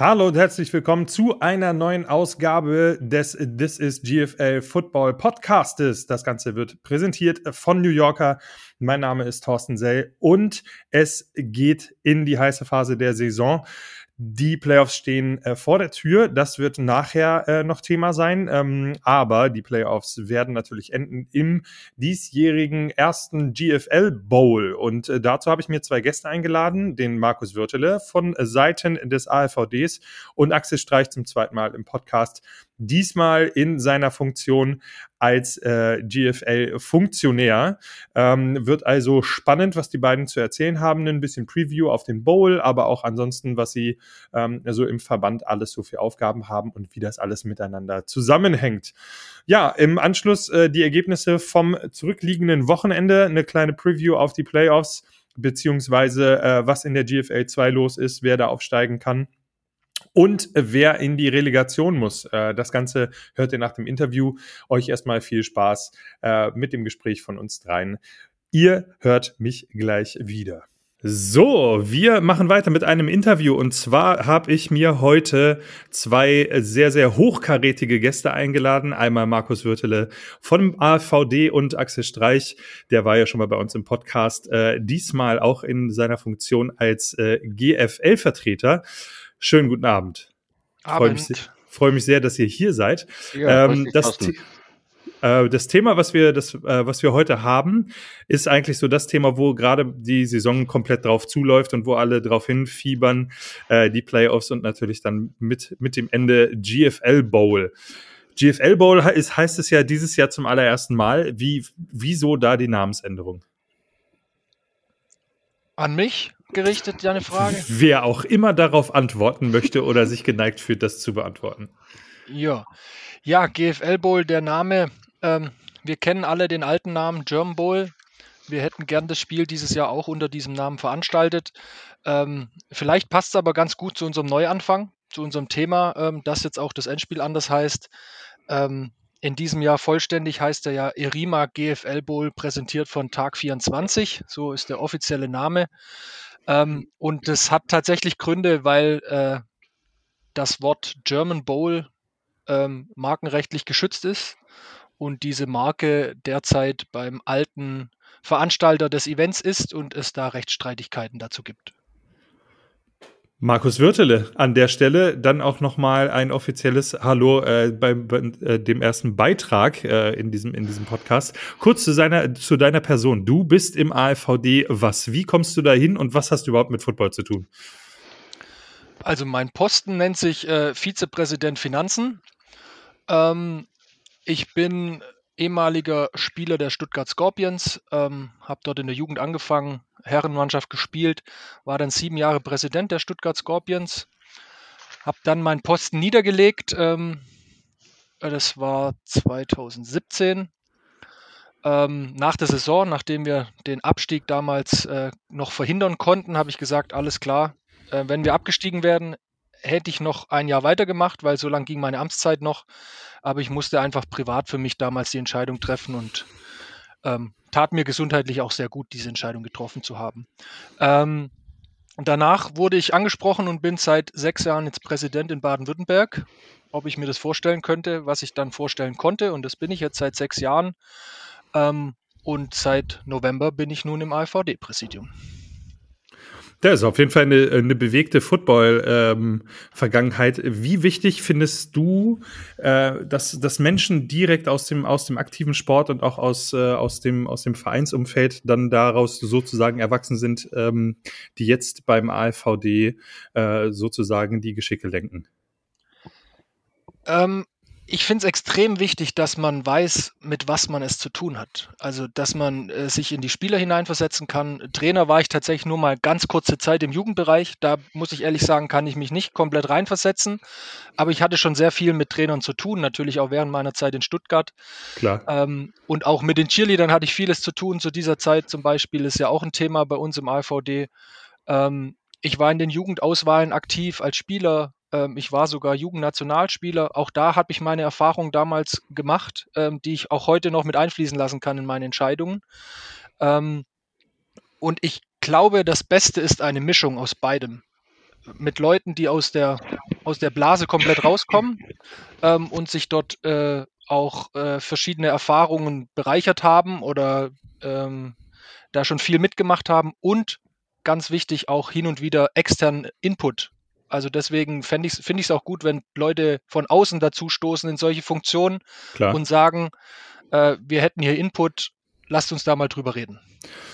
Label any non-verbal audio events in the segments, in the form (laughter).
Hallo und herzlich willkommen zu einer neuen Ausgabe des This is GFL Football Podcastes. Das Ganze wird präsentiert von New Yorker. Mein Name ist Thorsten Sell und es geht in die heiße Phase der Saison. Die Playoffs stehen äh, vor der Tür. Das wird nachher äh, noch Thema sein. Ähm, aber die Playoffs werden natürlich enden im diesjährigen ersten GFL Bowl. Und äh, dazu habe ich mir zwei Gäste eingeladen, den Markus Würtele von Seiten des AFVDs und Axel Streich zum zweiten Mal im Podcast diesmal in seiner Funktion als äh, GFL-Funktionär. Ähm, wird also spannend, was die beiden zu erzählen haben. Ein bisschen Preview auf den Bowl, aber auch ansonsten, was sie ähm, so im Verband alles so für Aufgaben haben und wie das alles miteinander zusammenhängt. Ja, im Anschluss äh, die Ergebnisse vom zurückliegenden Wochenende, eine kleine Preview auf die Playoffs, beziehungsweise äh, was in der GFL 2 los ist, wer da aufsteigen kann und wer in die Relegation muss. Äh, das Ganze hört ihr nach dem Interview. Euch erstmal viel Spaß äh, mit dem Gespräch von uns dreien. Ihr hört mich gleich wieder. So, wir machen weiter mit einem Interview und zwar habe ich mir heute zwei sehr, sehr hochkarätige Gäste eingeladen. Einmal Markus Würtele von AVD und Axel Streich, der war ja schon mal bei uns im Podcast, äh, diesmal auch in seiner Funktion als äh, GFL-Vertreter. Schönen guten Abend. Freue mich, freu mich, sehr, dass ihr hier seid. Ja, ähm, das, äh, das, Thema, was wir, das, äh, was wir heute haben, ist eigentlich so das Thema, wo gerade die Saison komplett drauf zuläuft und wo alle drauf hinfiebern, äh, die Playoffs und natürlich dann mit, mit dem Ende GFL Bowl. GFL Bowl ist, heißt es ja dieses Jahr zum allerersten Mal. Wie, wieso da die Namensänderung? An mich? Gerichtet, deine Frage? Wer auch immer darauf antworten möchte oder sich geneigt fühlt, das zu beantworten. Ja, ja GFL Bowl, der Name, ähm, wir kennen alle den alten Namen German Bowl. Wir hätten gern das Spiel dieses Jahr auch unter diesem Namen veranstaltet. Ähm, vielleicht passt es aber ganz gut zu unserem Neuanfang, zu unserem Thema, ähm, dass jetzt auch das Endspiel anders heißt. Ähm, in diesem Jahr vollständig heißt er ja Erima GFL Bowl, präsentiert von Tag 24. So ist der offizielle Name. Ähm, und das hat tatsächlich Gründe, weil äh, das Wort German Bowl ähm, markenrechtlich geschützt ist und diese Marke derzeit beim alten Veranstalter des Events ist und es da Rechtsstreitigkeiten dazu gibt. Markus Würtele an der Stelle dann auch nochmal ein offizielles Hallo äh, beim bei, äh, dem ersten Beitrag äh, in diesem in diesem Podcast. Kurz zu seiner zu deiner Person. Du bist im AFVD. Was? Wie kommst du da hin und was hast du überhaupt mit Football zu tun? Also mein Posten nennt sich äh, Vizepräsident Finanzen. Ähm, ich bin ehemaliger Spieler der Stuttgart Scorpions, ähm, habe dort in der Jugend angefangen, Herrenmannschaft gespielt, war dann sieben Jahre Präsident der Stuttgart Scorpions, habe dann meinen Posten niedergelegt. Ähm, das war 2017. Ähm, nach der Saison, nachdem wir den Abstieg damals äh, noch verhindern konnten, habe ich gesagt, alles klar, äh, wenn wir abgestiegen werden, hätte ich noch ein Jahr weitergemacht, weil so lange ging meine Amtszeit noch. Aber ich musste einfach privat für mich damals die Entscheidung treffen und ähm, tat mir gesundheitlich auch sehr gut, diese Entscheidung getroffen zu haben. Ähm, danach wurde ich angesprochen und bin seit sechs Jahren jetzt Präsident in Baden-Württemberg. Ob ich mir das vorstellen könnte, was ich dann vorstellen konnte. Und das bin ich jetzt seit sechs Jahren. Ähm, und seit November bin ich nun im AVD-Präsidium. Das ist auf jeden Fall eine, eine bewegte Football-Vergangenheit. Ähm, Wie wichtig findest du, äh, dass, dass Menschen direkt aus dem, aus dem aktiven Sport und auch aus, äh, aus, dem, aus dem Vereinsumfeld dann daraus sozusagen erwachsen sind, ähm, die jetzt beim AFVD äh, sozusagen die Geschicke lenken? Ähm, ich finde es extrem wichtig, dass man weiß, mit was man es zu tun hat. Also, dass man äh, sich in die Spieler hineinversetzen kann. Trainer war ich tatsächlich nur mal ganz kurze Zeit im Jugendbereich. Da muss ich ehrlich sagen, kann ich mich nicht komplett reinversetzen. Aber ich hatte schon sehr viel mit Trainern zu tun, natürlich auch während meiner Zeit in Stuttgart. Klar. Ähm, und auch mit den Cheerleadern hatte ich vieles zu tun. Zu dieser Zeit zum Beispiel ist ja auch ein Thema bei uns im AVD. Ähm, ich war in den Jugendauswahlen aktiv als Spieler, ähm, ich war sogar Jugendnationalspieler. Auch da habe ich meine Erfahrungen damals gemacht, ähm, die ich auch heute noch mit einfließen lassen kann in meine Entscheidungen. Ähm, und ich glaube, das Beste ist eine Mischung aus beidem. Mit Leuten, die aus der aus der Blase komplett rauskommen ähm, und sich dort äh, auch äh, verschiedene Erfahrungen bereichert haben oder ähm, da schon viel mitgemacht haben und ganz wichtig auch hin und wieder externen Input. Also deswegen finde ich es auch gut, wenn Leute von außen dazu stoßen in solche Funktionen Klar. und sagen, äh, wir hätten hier Input, lasst uns da mal drüber reden.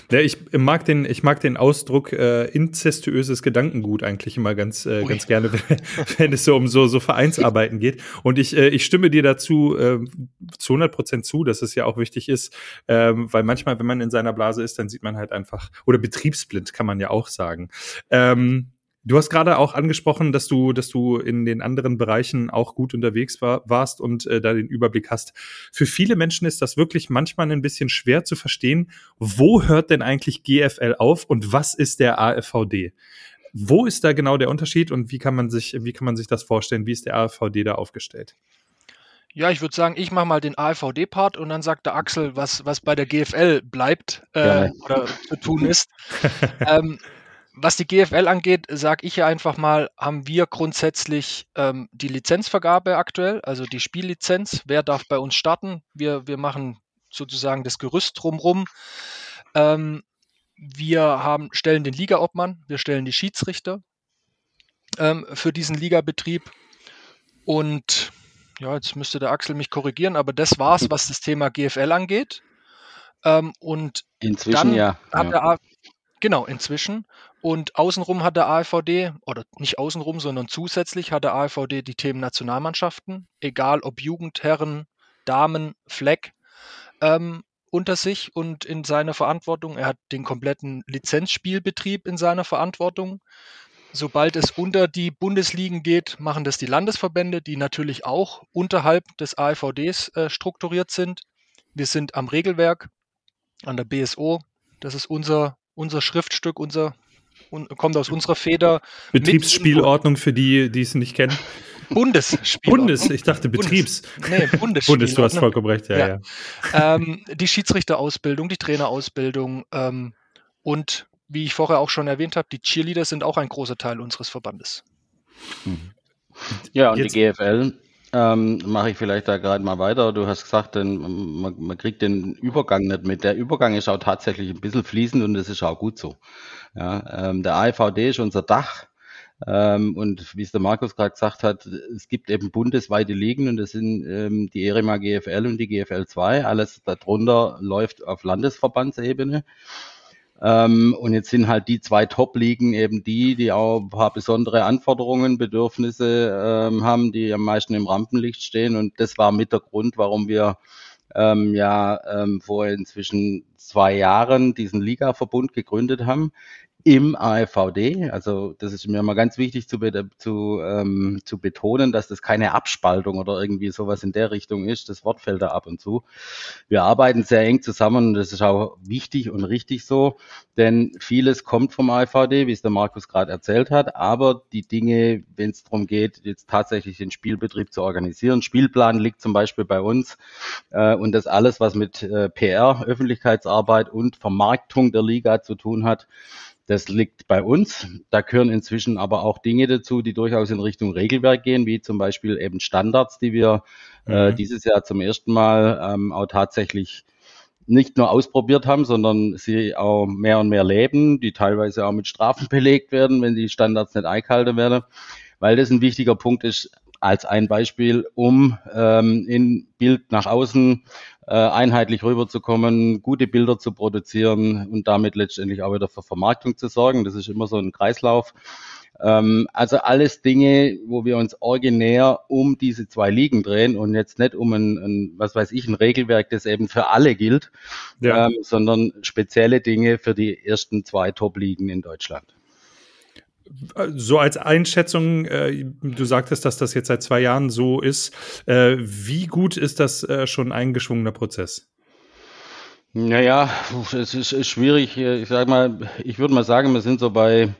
Ja, ich mag den, ich mag den Ausdruck äh, inzestuöses Gedankengut eigentlich immer ganz, äh, ganz gerne, wenn, (laughs) wenn, es so um so, so Vereinsarbeiten geht. Und ich, äh, ich stimme dir dazu äh, zu 100 Prozent zu, dass es ja auch wichtig ist, ähm, weil manchmal, wenn man in seiner Blase ist, dann sieht man halt einfach, oder betriebsblind kann man ja auch sagen. Ähm, Du hast gerade auch angesprochen, dass du, dass du in den anderen Bereichen auch gut unterwegs war, warst und äh, da den Überblick hast. Für viele Menschen ist das wirklich manchmal ein bisschen schwer zu verstehen. Wo hört denn eigentlich GFL auf und was ist der AFVD? Wo ist da genau der Unterschied und wie kann man sich, wie kann man sich das vorstellen? Wie ist der AFVD da aufgestellt? Ja, ich würde sagen, ich mache mal den AFVD-Part und dann sagt der Axel, was, was bei der GFL bleibt äh, oder zu tun ist. (laughs) ähm, was die GFL angeht, sage ich ja einfach mal, haben wir grundsätzlich ähm, die Lizenzvergabe aktuell, also die Spiellizenz. Wer darf bei uns starten? Wir, wir machen sozusagen das Gerüst drumherum. Ähm, wir haben, stellen den Ligaobmann, wir stellen die Schiedsrichter ähm, für diesen Ligabetrieb. Und ja, jetzt müsste der Axel mich korrigieren, aber das war es, was das Thema GFL angeht. Ähm, und inzwischen dann ja. Hat ja. Der, genau, inzwischen. Und außenrum hat der AVD, oder nicht außenrum, sondern zusätzlich hat der AVD die Themen Nationalmannschaften, egal ob Jugend, Herren, Damen, Fleck, ähm, unter sich und in seiner Verantwortung. Er hat den kompletten Lizenzspielbetrieb in seiner Verantwortung. Sobald es unter die Bundesligen geht, machen das die Landesverbände, die natürlich auch unterhalb des AVDs äh, strukturiert sind. Wir sind am Regelwerk, an der BSO. Das ist unser, unser Schriftstück, unser kommt aus unserer Feder. Betriebsspielordnung für die, die es nicht kennen. Bundesspielordnung. Bundes, ich dachte Betriebs. Bundes, nee, Bundesspielordnung. Bundes, du hast vollkommen recht, ja, ja. ja. Ähm, die Schiedsrichterausbildung, die Trainerausbildung ähm, und wie ich vorher auch schon erwähnt habe, die Cheerleader sind auch ein großer Teil unseres Verbandes. Ja, und Jetzt, die GFL ähm, mache ich vielleicht da gerade mal weiter. Du hast gesagt, denn, man, man, kriegt den Übergang nicht mit. Der Übergang ist auch tatsächlich ein bisschen fließend und das ist auch gut so. Ja, ähm, der AIVD ist unser Dach. Ähm, und wie es der Markus gerade gesagt hat, es gibt eben bundesweite Ligen und das sind ähm, die ERIMA GFL und die GFL 2. Alles darunter läuft auf Landesverbandsebene. Ähm, und jetzt sind halt die zwei Top-Ligen eben die, die auch ein paar besondere Anforderungen, Bedürfnisse ähm, haben, die am meisten im Rampenlicht stehen. Und das war mit der Grund, warum wir ähm, ja ähm, vor inzwischen zwei Jahren diesen Liga-Verbund gegründet haben, im AFVD. Also das ist mir mal ganz wichtig zu, zu, ähm, zu betonen, dass das keine Abspaltung oder irgendwie sowas in der Richtung ist. Das Wort fällt da ab und zu. Wir arbeiten sehr eng zusammen und das ist auch wichtig und richtig so, denn vieles kommt vom AFVD, wie es der Markus gerade erzählt hat, aber die Dinge, wenn es darum geht, jetzt tatsächlich den Spielbetrieb zu organisieren, Spielplan liegt zum Beispiel bei uns äh, und das alles, was mit äh, PR, Öffentlichkeitsarbeit und Vermarktung der Liga zu tun hat, das liegt bei uns. Da gehören inzwischen aber auch Dinge dazu, die durchaus in Richtung Regelwerk gehen, wie zum Beispiel eben Standards, die wir äh, mhm. äh, dieses Jahr zum ersten Mal ähm, auch tatsächlich nicht nur ausprobiert haben, sondern sie auch mehr und mehr leben, die teilweise auch mit Strafen belegt werden, wenn die Standards nicht eingehalten werden. Weil das ein wichtiger Punkt ist, als ein Beispiel, um ähm, in Bild nach außen einheitlich rüberzukommen, gute Bilder zu produzieren und damit letztendlich auch wieder für Vermarktung zu sorgen. Das ist immer so ein Kreislauf. Ähm, also alles Dinge, wo wir uns originär um diese zwei Ligen drehen und jetzt nicht um ein, ein was weiß ich, ein Regelwerk, das eben für alle gilt, ja. ähm, sondern spezielle Dinge für die ersten zwei Top-Ligen in Deutschland. So als Einschätzung, äh, du sagtest, dass das jetzt seit zwei Jahren so ist. Äh, wie gut ist das äh, schon eingeschwungener Prozess? Naja, es ist, ist schwierig. Ich sag mal, ich würde mal sagen, wir sind so bei,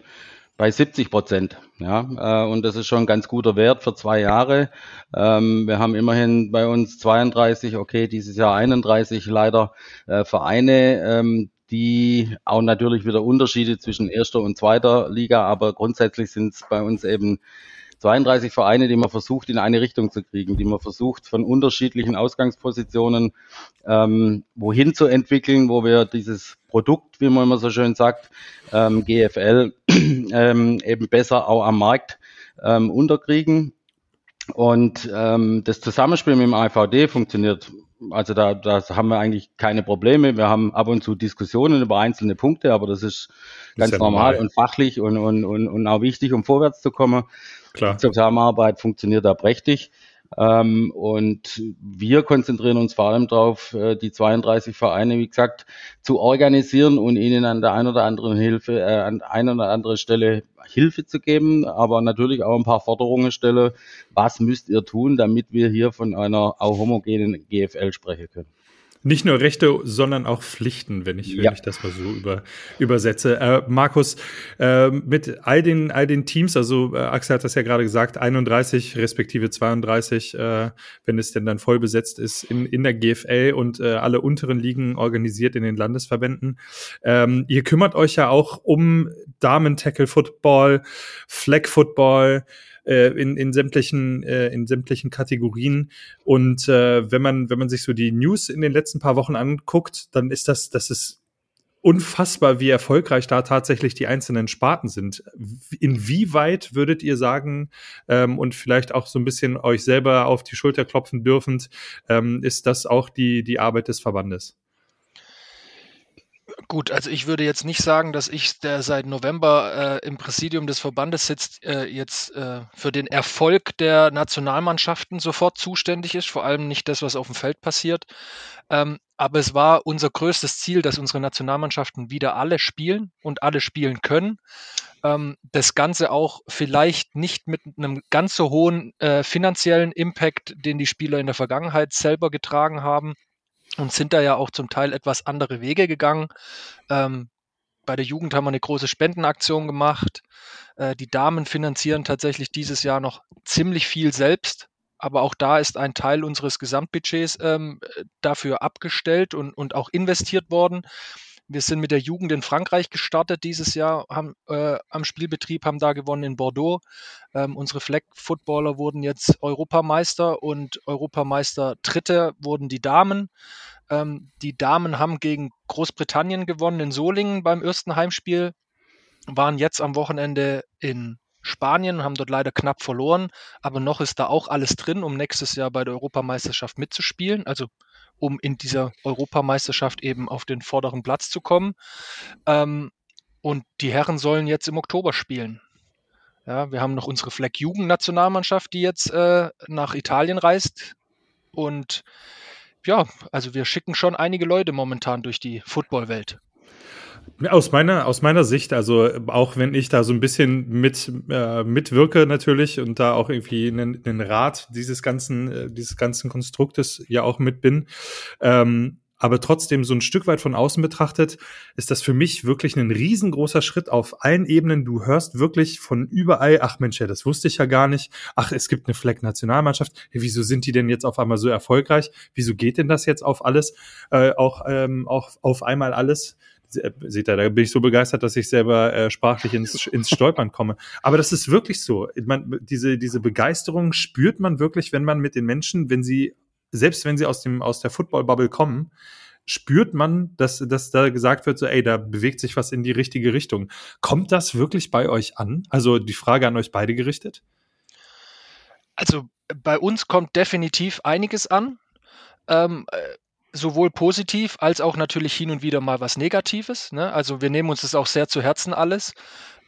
bei 70 Prozent. Ja, äh, und das ist schon ein ganz guter Wert für zwei Jahre. Ähm, wir haben immerhin bei uns 32, okay, dieses Jahr 31 leider äh, Vereine, ähm, die auch natürlich wieder Unterschiede zwischen erster und zweiter Liga, aber grundsätzlich sind es bei uns eben 32 Vereine, die man versucht in eine Richtung zu kriegen, die man versucht von unterschiedlichen Ausgangspositionen ähm, wohin zu entwickeln, wo wir dieses Produkt, wie man immer so schön sagt, ähm, GFL (clears throat) ähm, eben besser auch am Markt ähm, unterkriegen. Und ähm, das Zusammenspiel mit dem AVD funktioniert also da, da haben wir eigentlich keine Probleme. Wir haben ab und zu Diskussionen über einzelne Punkte, aber das ist ganz ist ja normal, normal und fachlich und, und, und, und auch wichtig, um vorwärts zu kommen. Klar. Die Zusammenarbeit funktioniert da prächtig. Ähm, und wir konzentrieren uns vor allem darauf, äh, die 32 Vereine, wie gesagt, zu organisieren und ihnen an der einen oder anderen Hilfe, äh, an einer oder anderen Stelle Hilfe zu geben, aber natürlich auch ein paar Forderungen stelle. Was müsst ihr tun, damit wir hier von einer auch homogenen GFL sprechen können? Nicht nur Rechte, sondern auch Pflichten, wenn ich, wenn ja. ich das mal so über, übersetze. Äh, Markus, äh, mit all den, all den Teams, also äh, Axel hat das ja gerade gesagt, 31 respektive 32, äh, wenn es denn dann voll besetzt ist, in, in der GFL und äh, alle unteren Ligen organisiert in den Landesverbänden. Ähm, ihr kümmert euch ja auch um Damen-Tackle-Football, Flag-Football, äh, in, in sämtlichen äh, in sämtlichen Kategorien und äh, wenn man wenn man sich so die News in den letzten paar Wochen anguckt, dann ist das das ist unfassbar, wie erfolgreich da tatsächlich die einzelnen Sparten sind. Inwieweit würdet ihr sagen ähm, und vielleicht auch so ein bisschen euch selber auf die Schulter klopfen dürfend, ähm, ist das auch die die Arbeit des Verbandes? Gut, also ich würde jetzt nicht sagen, dass ich, der seit November äh, im Präsidium des Verbandes sitzt, äh, jetzt äh, für den Erfolg der Nationalmannschaften sofort zuständig ist, vor allem nicht das, was auf dem Feld passiert. Ähm, aber es war unser größtes Ziel, dass unsere Nationalmannschaften wieder alle spielen und alle spielen können. Ähm, das Ganze auch vielleicht nicht mit einem ganz so hohen äh, finanziellen Impact, den die Spieler in der Vergangenheit selber getragen haben und sind da ja auch zum Teil etwas andere Wege gegangen. Ähm, bei der Jugend haben wir eine große Spendenaktion gemacht. Äh, die Damen finanzieren tatsächlich dieses Jahr noch ziemlich viel selbst. Aber auch da ist ein Teil unseres Gesamtbudgets ähm, dafür abgestellt und, und auch investiert worden. Wir sind mit der Jugend in Frankreich gestartet dieses Jahr, haben äh, am Spielbetrieb, haben da gewonnen in Bordeaux. Ähm, unsere Flag-Footballer wurden jetzt Europameister und Europameister Dritte wurden die Damen. Ähm, die Damen haben gegen Großbritannien gewonnen in Solingen beim ersten Heimspiel, waren jetzt am Wochenende in Spanien, haben dort leider knapp verloren, aber noch ist da auch alles drin, um nächstes Jahr bei der Europameisterschaft mitzuspielen. Also um in dieser Europameisterschaft eben auf den vorderen Platz zu kommen. Ähm, und die Herren sollen jetzt im Oktober spielen. Ja, wir haben noch unsere Fleck Jugendnationalmannschaft, die jetzt äh, nach Italien reist. Und ja, also wir schicken schon einige Leute momentan durch die Footballwelt. Aus meiner, aus meiner Sicht, also auch wenn ich da so ein bisschen mit äh, mitwirke natürlich und da auch irgendwie einen, einen Rat dieses ganzen, äh, dieses ganzen Konstruktes ja auch mit bin, ähm, aber trotzdem so ein Stück weit von außen betrachtet, ist das für mich wirklich ein riesengroßer Schritt auf allen Ebenen. Du hörst wirklich von überall, ach Mensch, ja, das wusste ich ja gar nicht. Ach, es gibt eine Fleck-Nationalmannschaft. Wieso sind die denn jetzt auf einmal so erfolgreich? Wieso geht denn das jetzt auf alles, äh, auch, ähm, auch auf einmal alles? Äh, seht ihr, da bin ich so begeistert, dass ich selber äh, sprachlich ins, ins Stolpern komme. Aber das ist wirklich so. Man, diese, diese Begeisterung spürt man wirklich, wenn man mit den Menschen, wenn sie, selbst wenn sie aus dem, aus der Football-Bubble kommen, spürt man, dass, dass da gesagt wird, so, ey, da bewegt sich was in die richtige Richtung. Kommt das wirklich bei euch an? Also die Frage an euch beide gerichtet? Also bei uns kommt definitiv einiges an. Ähm, äh, sowohl positiv als auch natürlich hin und wieder mal was Negatives. Ne? Also wir nehmen uns das auch sehr zu Herzen alles,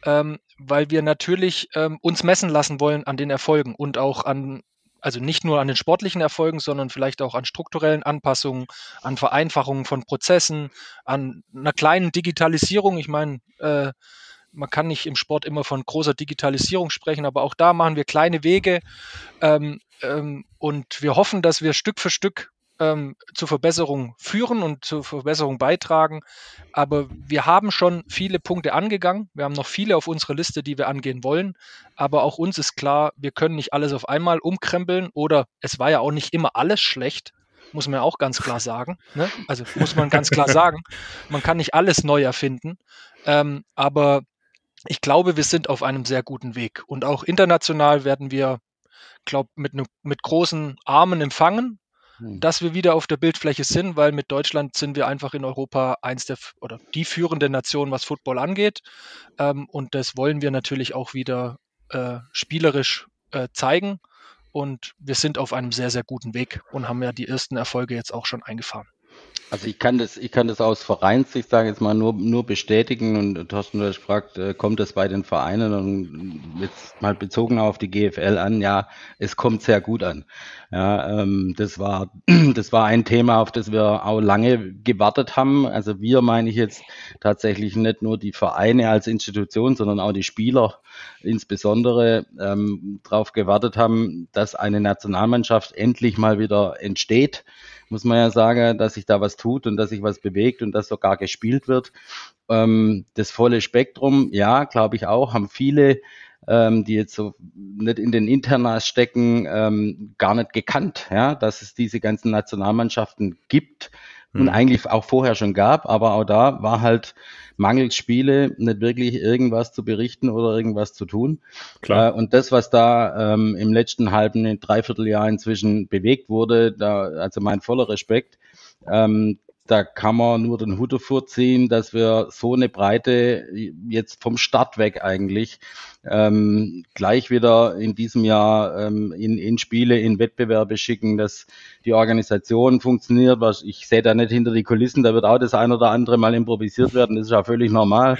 ähm, weil wir natürlich ähm, uns messen lassen wollen an den Erfolgen und auch an, also nicht nur an den sportlichen Erfolgen, sondern vielleicht auch an strukturellen Anpassungen, an Vereinfachungen von Prozessen, an einer kleinen Digitalisierung. Ich meine, äh, man kann nicht im Sport immer von großer Digitalisierung sprechen, aber auch da machen wir kleine Wege ähm, ähm, und wir hoffen, dass wir Stück für Stück ähm, zur Verbesserung führen und zur Verbesserung beitragen. Aber wir haben schon viele Punkte angegangen. Wir haben noch viele auf unserer Liste, die wir angehen wollen. Aber auch uns ist klar, wir können nicht alles auf einmal umkrempeln oder es war ja auch nicht immer alles schlecht. Muss man ja auch ganz klar sagen. Ne? Also muss man ganz klar sagen, man kann nicht alles neu erfinden. Ähm, aber ich glaube, wir sind auf einem sehr guten Weg. Und auch international werden wir, glaube mit, ne, mit großen Armen empfangen. Dass wir wieder auf der Bildfläche sind, weil mit Deutschland sind wir einfach in Europa eins der oder die führende Nation, was Football angeht. Ähm, und das wollen wir natürlich auch wieder äh, spielerisch äh, zeigen. Und wir sind auf einem sehr, sehr guten Weg und haben ja die ersten Erfolge jetzt auch schon eingefahren. Also ich kann das, ich kann das aus Vereinssicht, sage jetzt mal, nur, nur bestätigen und Thorsten, du fragt, äh, kommt das bei den Vereinen und jetzt mal bezogen auf die GFL an, ja, es kommt sehr gut an. Ja, ähm, das war, (clears throat) das war ein Thema, auf das wir auch lange gewartet haben. Also wir meine ich jetzt tatsächlich nicht nur die Vereine als Institution, sondern auch die Spieler insbesondere ähm, darauf gewartet haben, dass eine Nationalmannschaft endlich mal wieder entsteht muss man ja sagen, dass sich da was tut und dass sich was bewegt und dass sogar gespielt wird. Ähm, das volle Spektrum, ja, glaube ich auch, haben viele, ähm, die jetzt so nicht in den Internas stecken, ähm, gar nicht gekannt, ja, dass es diese ganzen Nationalmannschaften gibt und hm. eigentlich auch vorher schon gab, aber auch da war halt mangels Spiele nicht wirklich irgendwas zu berichten oder irgendwas zu tun. Klar. Äh, und das, was da ähm, im letzten halben, Dreivierteljahr inzwischen bewegt wurde, da, also mein voller Respekt, ähm, da kann man nur den Hut davor ziehen, dass wir so eine Breite jetzt vom Start weg eigentlich ähm, gleich wieder in diesem Jahr ähm, in, in Spiele, in Wettbewerbe schicken, dass die Organisation funktioniert. Was ich sehe da nicht hinter die Kulissen, da wird auch das ein oder andere mal improvisiert werden, das ist ja völlig normal.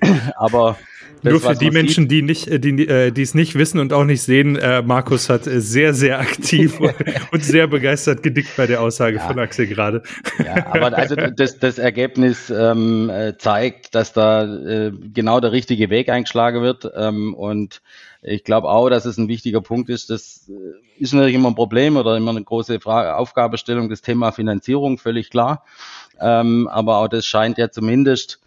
(laughs) Aber Nur für die Menschen, sieht. die nicht, äh, die, äh, die es nicht wissen und auch nicht sehen, äh, Markus hat äh, sehr, sehr aktiv (laughs) und sehr begeistert gedickt bei der Aussage ja. von Axel gerade. Ja, aber also das, das Ergebnis ähm, äh, zeigt, dass da äh, genau der richtige Weg eingeschlagen wird. Ähm, und ich glaube auch, dass es ein wichtiger Punkt ist. Das ist natürlich immer ein Problem oder immer eine große Frage, Aufgabestellung, das Thema Finanzierung, völlig klar. Ähm, aber auch das scheint ja zumindest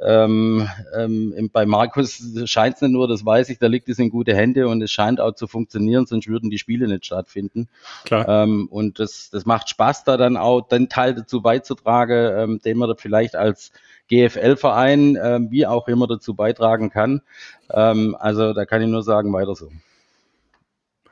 ähm, ähm, bei Markus scheint es nicht nur, das weiß ich, da liegt es in gute Hände und es scheint auch zu funktionieren, sonst würden die Spiele nicht stattfinden. Klar. Ähm, und das, das macht Spaß, da dann auch den Teil dazu beizutragen, ähm, den man da vielleicht als GFL-Verein, ähm, wie auch immer dazu beitragen kann. Ähm, also da kann ich nur sagen, weiter so.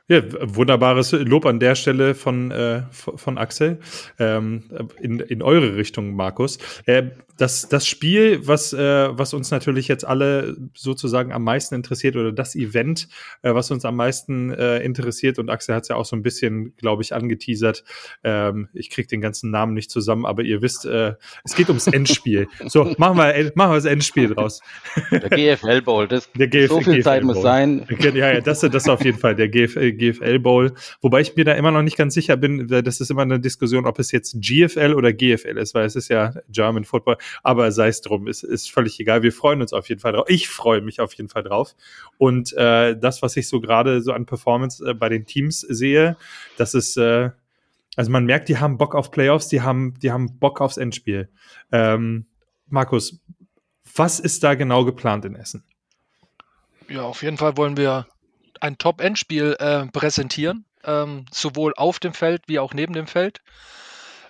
Ja, wunderbares Lob an der Stelle von, äh, von Axel ähm, in, in eure Richtung, Markus. Äh, das, das Spiel, was, äh, was uns natürlich jetzt alle sozusagen am meisten interessiert oder das Event, äh, was uns am meisten äh, interessiert und Axel hat es ja auch so ein bisschen, glaube ich, angeteasert. Ähm, ich kriege den ganzen Namen nicht zusammen, aber ihr wisst, äh, es geht ums Endspiel. so, machen wir, machen wir das Endspiel draus. Der GFL Bowl, das der GF, so viel GFL Zeit Bowl. muss sein. Ja, ja, das, das auf jeden Fall, der GFL GFL Bowl. Wobei ich mir da immer noch nicht ganz sicher bin, das ist immer eine Diskussion, ob es jetzt GFL oder GFL ist, weil es ist ja German Football. Aber sei es drum, ist, ist völlig egal. Wir freuen uns auf jeden Fall drauf. Ich freue mich auf jeden Fall drauf. Und äh, das, was ich so gerade so an Performance äh, bei den Teams sehe, das ist, äh, also man merkt, die haben Bock auf Playoffs, die haben, die haben Bock aufs Endspiel. Ähm, Markus, was ist da genau geplant in Essen? Ja, auf jeden Fall wollen wir ein Top-Endspiel äh, präsentieren, ähm, sowohl auf dem Feld wie auch neben dem Feld.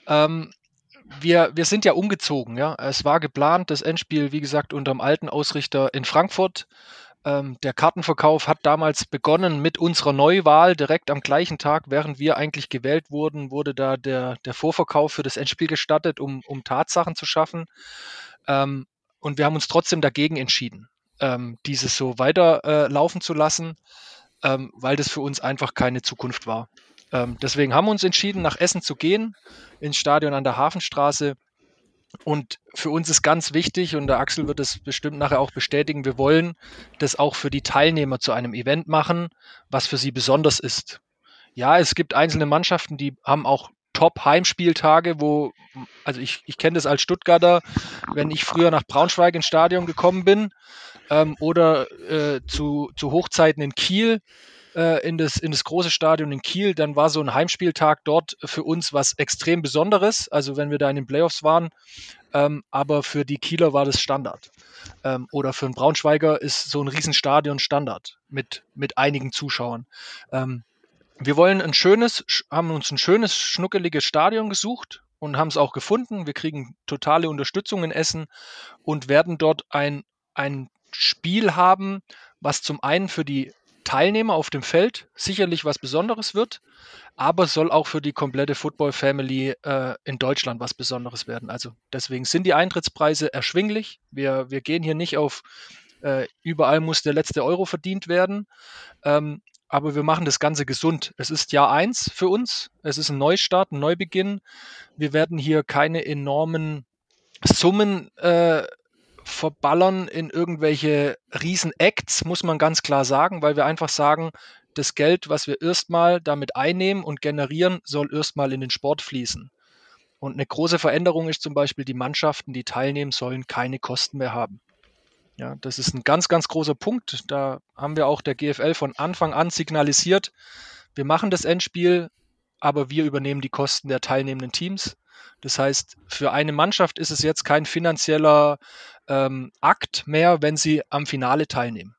Ähm, wir, wir sind ja umgezogen, ja. Es war geplant, das Endspiel, wie gesagt, unter dem alten Ausrichter in Frankfurt. Ähm, der Kartenverkauf hat damals begonnen mit unserer Neuwahl. Direkt am gleichen Tag, während wir eigentlich gewählt wurden, wurde da der, der Vorverkauf für das Endspiel gestattet, um, um Tatsachen zu schaffen. Ähm, und wir haben uns trotzdem dagegen entschieden, ähm, dieses so weiterlaufen äh, zu lassen ähm, weil das für uns einfach keine Zukunft war. Ähm, deswegen haben wir uns entschieden, nach Essen zu gehen, ins Stadion an der Hafenstraße. Und für uns ist ganz wichtig, und der Axel wird es bestimmt nachher auch bestätigen, wir wollen das auch für die Teilnehmer zu einem Event machen, was für sie besonders ist. Ja, es gibt einzelne Mannschaften, die haben auch Top-Heimspieltage, wo, also ich, ich kenne das als Stuttgarter, wenn ich früher nach Braunschweig ins Stadion gekommen bin, ähm, oder äh, zu, zu Hochzeiten in Kiel, äh, in, das, in das große Stadion in Kiel, dann war so ein Heimspieltag dort für uns was extrem Besonderes, also wenn wir da in den Playoffs waren, ähm, aber für die Kieler war das Standard. Ähm, oder für einen Braunschweiger ist so ein Riesenstadion Standard mit, mit einigen Zuschauern. Ähm, wir wollen ein schönes, haben uns ein schönes, schnuckeliges Stadion gesucht und haben es auch gefunden. Wir kriegen totale Unterstützung in Essen und werden dort ein, ein Spiel haben, was zum einen für die Teilnehmer auf dem Feld sicherlich was Besonderes wird, aber soll auch für die komplette Football Family äh, in Deutschland was Besonderes werden. Also deswegen sind die Eintrittspreise erschwinglich. Wir, wir gehen hier nicht auf äh, überall muss der letzte Euro verdient werden. Ähm, aber wir machen das Ganze gesund. Es ist Jahr eins für uns. Es ist ein Neustart, ein Neubeginn. Wir werden hier keine enormen Summen äh, verballern in irgendwelche Riesen-Acts, muss man ganz klar sagen, weil wir einfach sagen, das Geld, was wir erstmal damit einnehmen und generieren, soll erstmal in den Sport fließen. Und eine große Veränderung ist zum Beispiel, die Mannschaften, die teilnehmen, sollen keine Kosten mehr haben. Ja, das ist ein ganz, ganz großer Punkt. Da haben wir auch der GFL von Anfang an signalisiert, wir machen das Endspiel, aber wir übernehmen die Kosten der teilnehmenden Teams. Das heißt, für eine Mannschaft ist es jetzt kein finanzieller ähm, Akt mehr, wenn sie am Finale teilnehmen.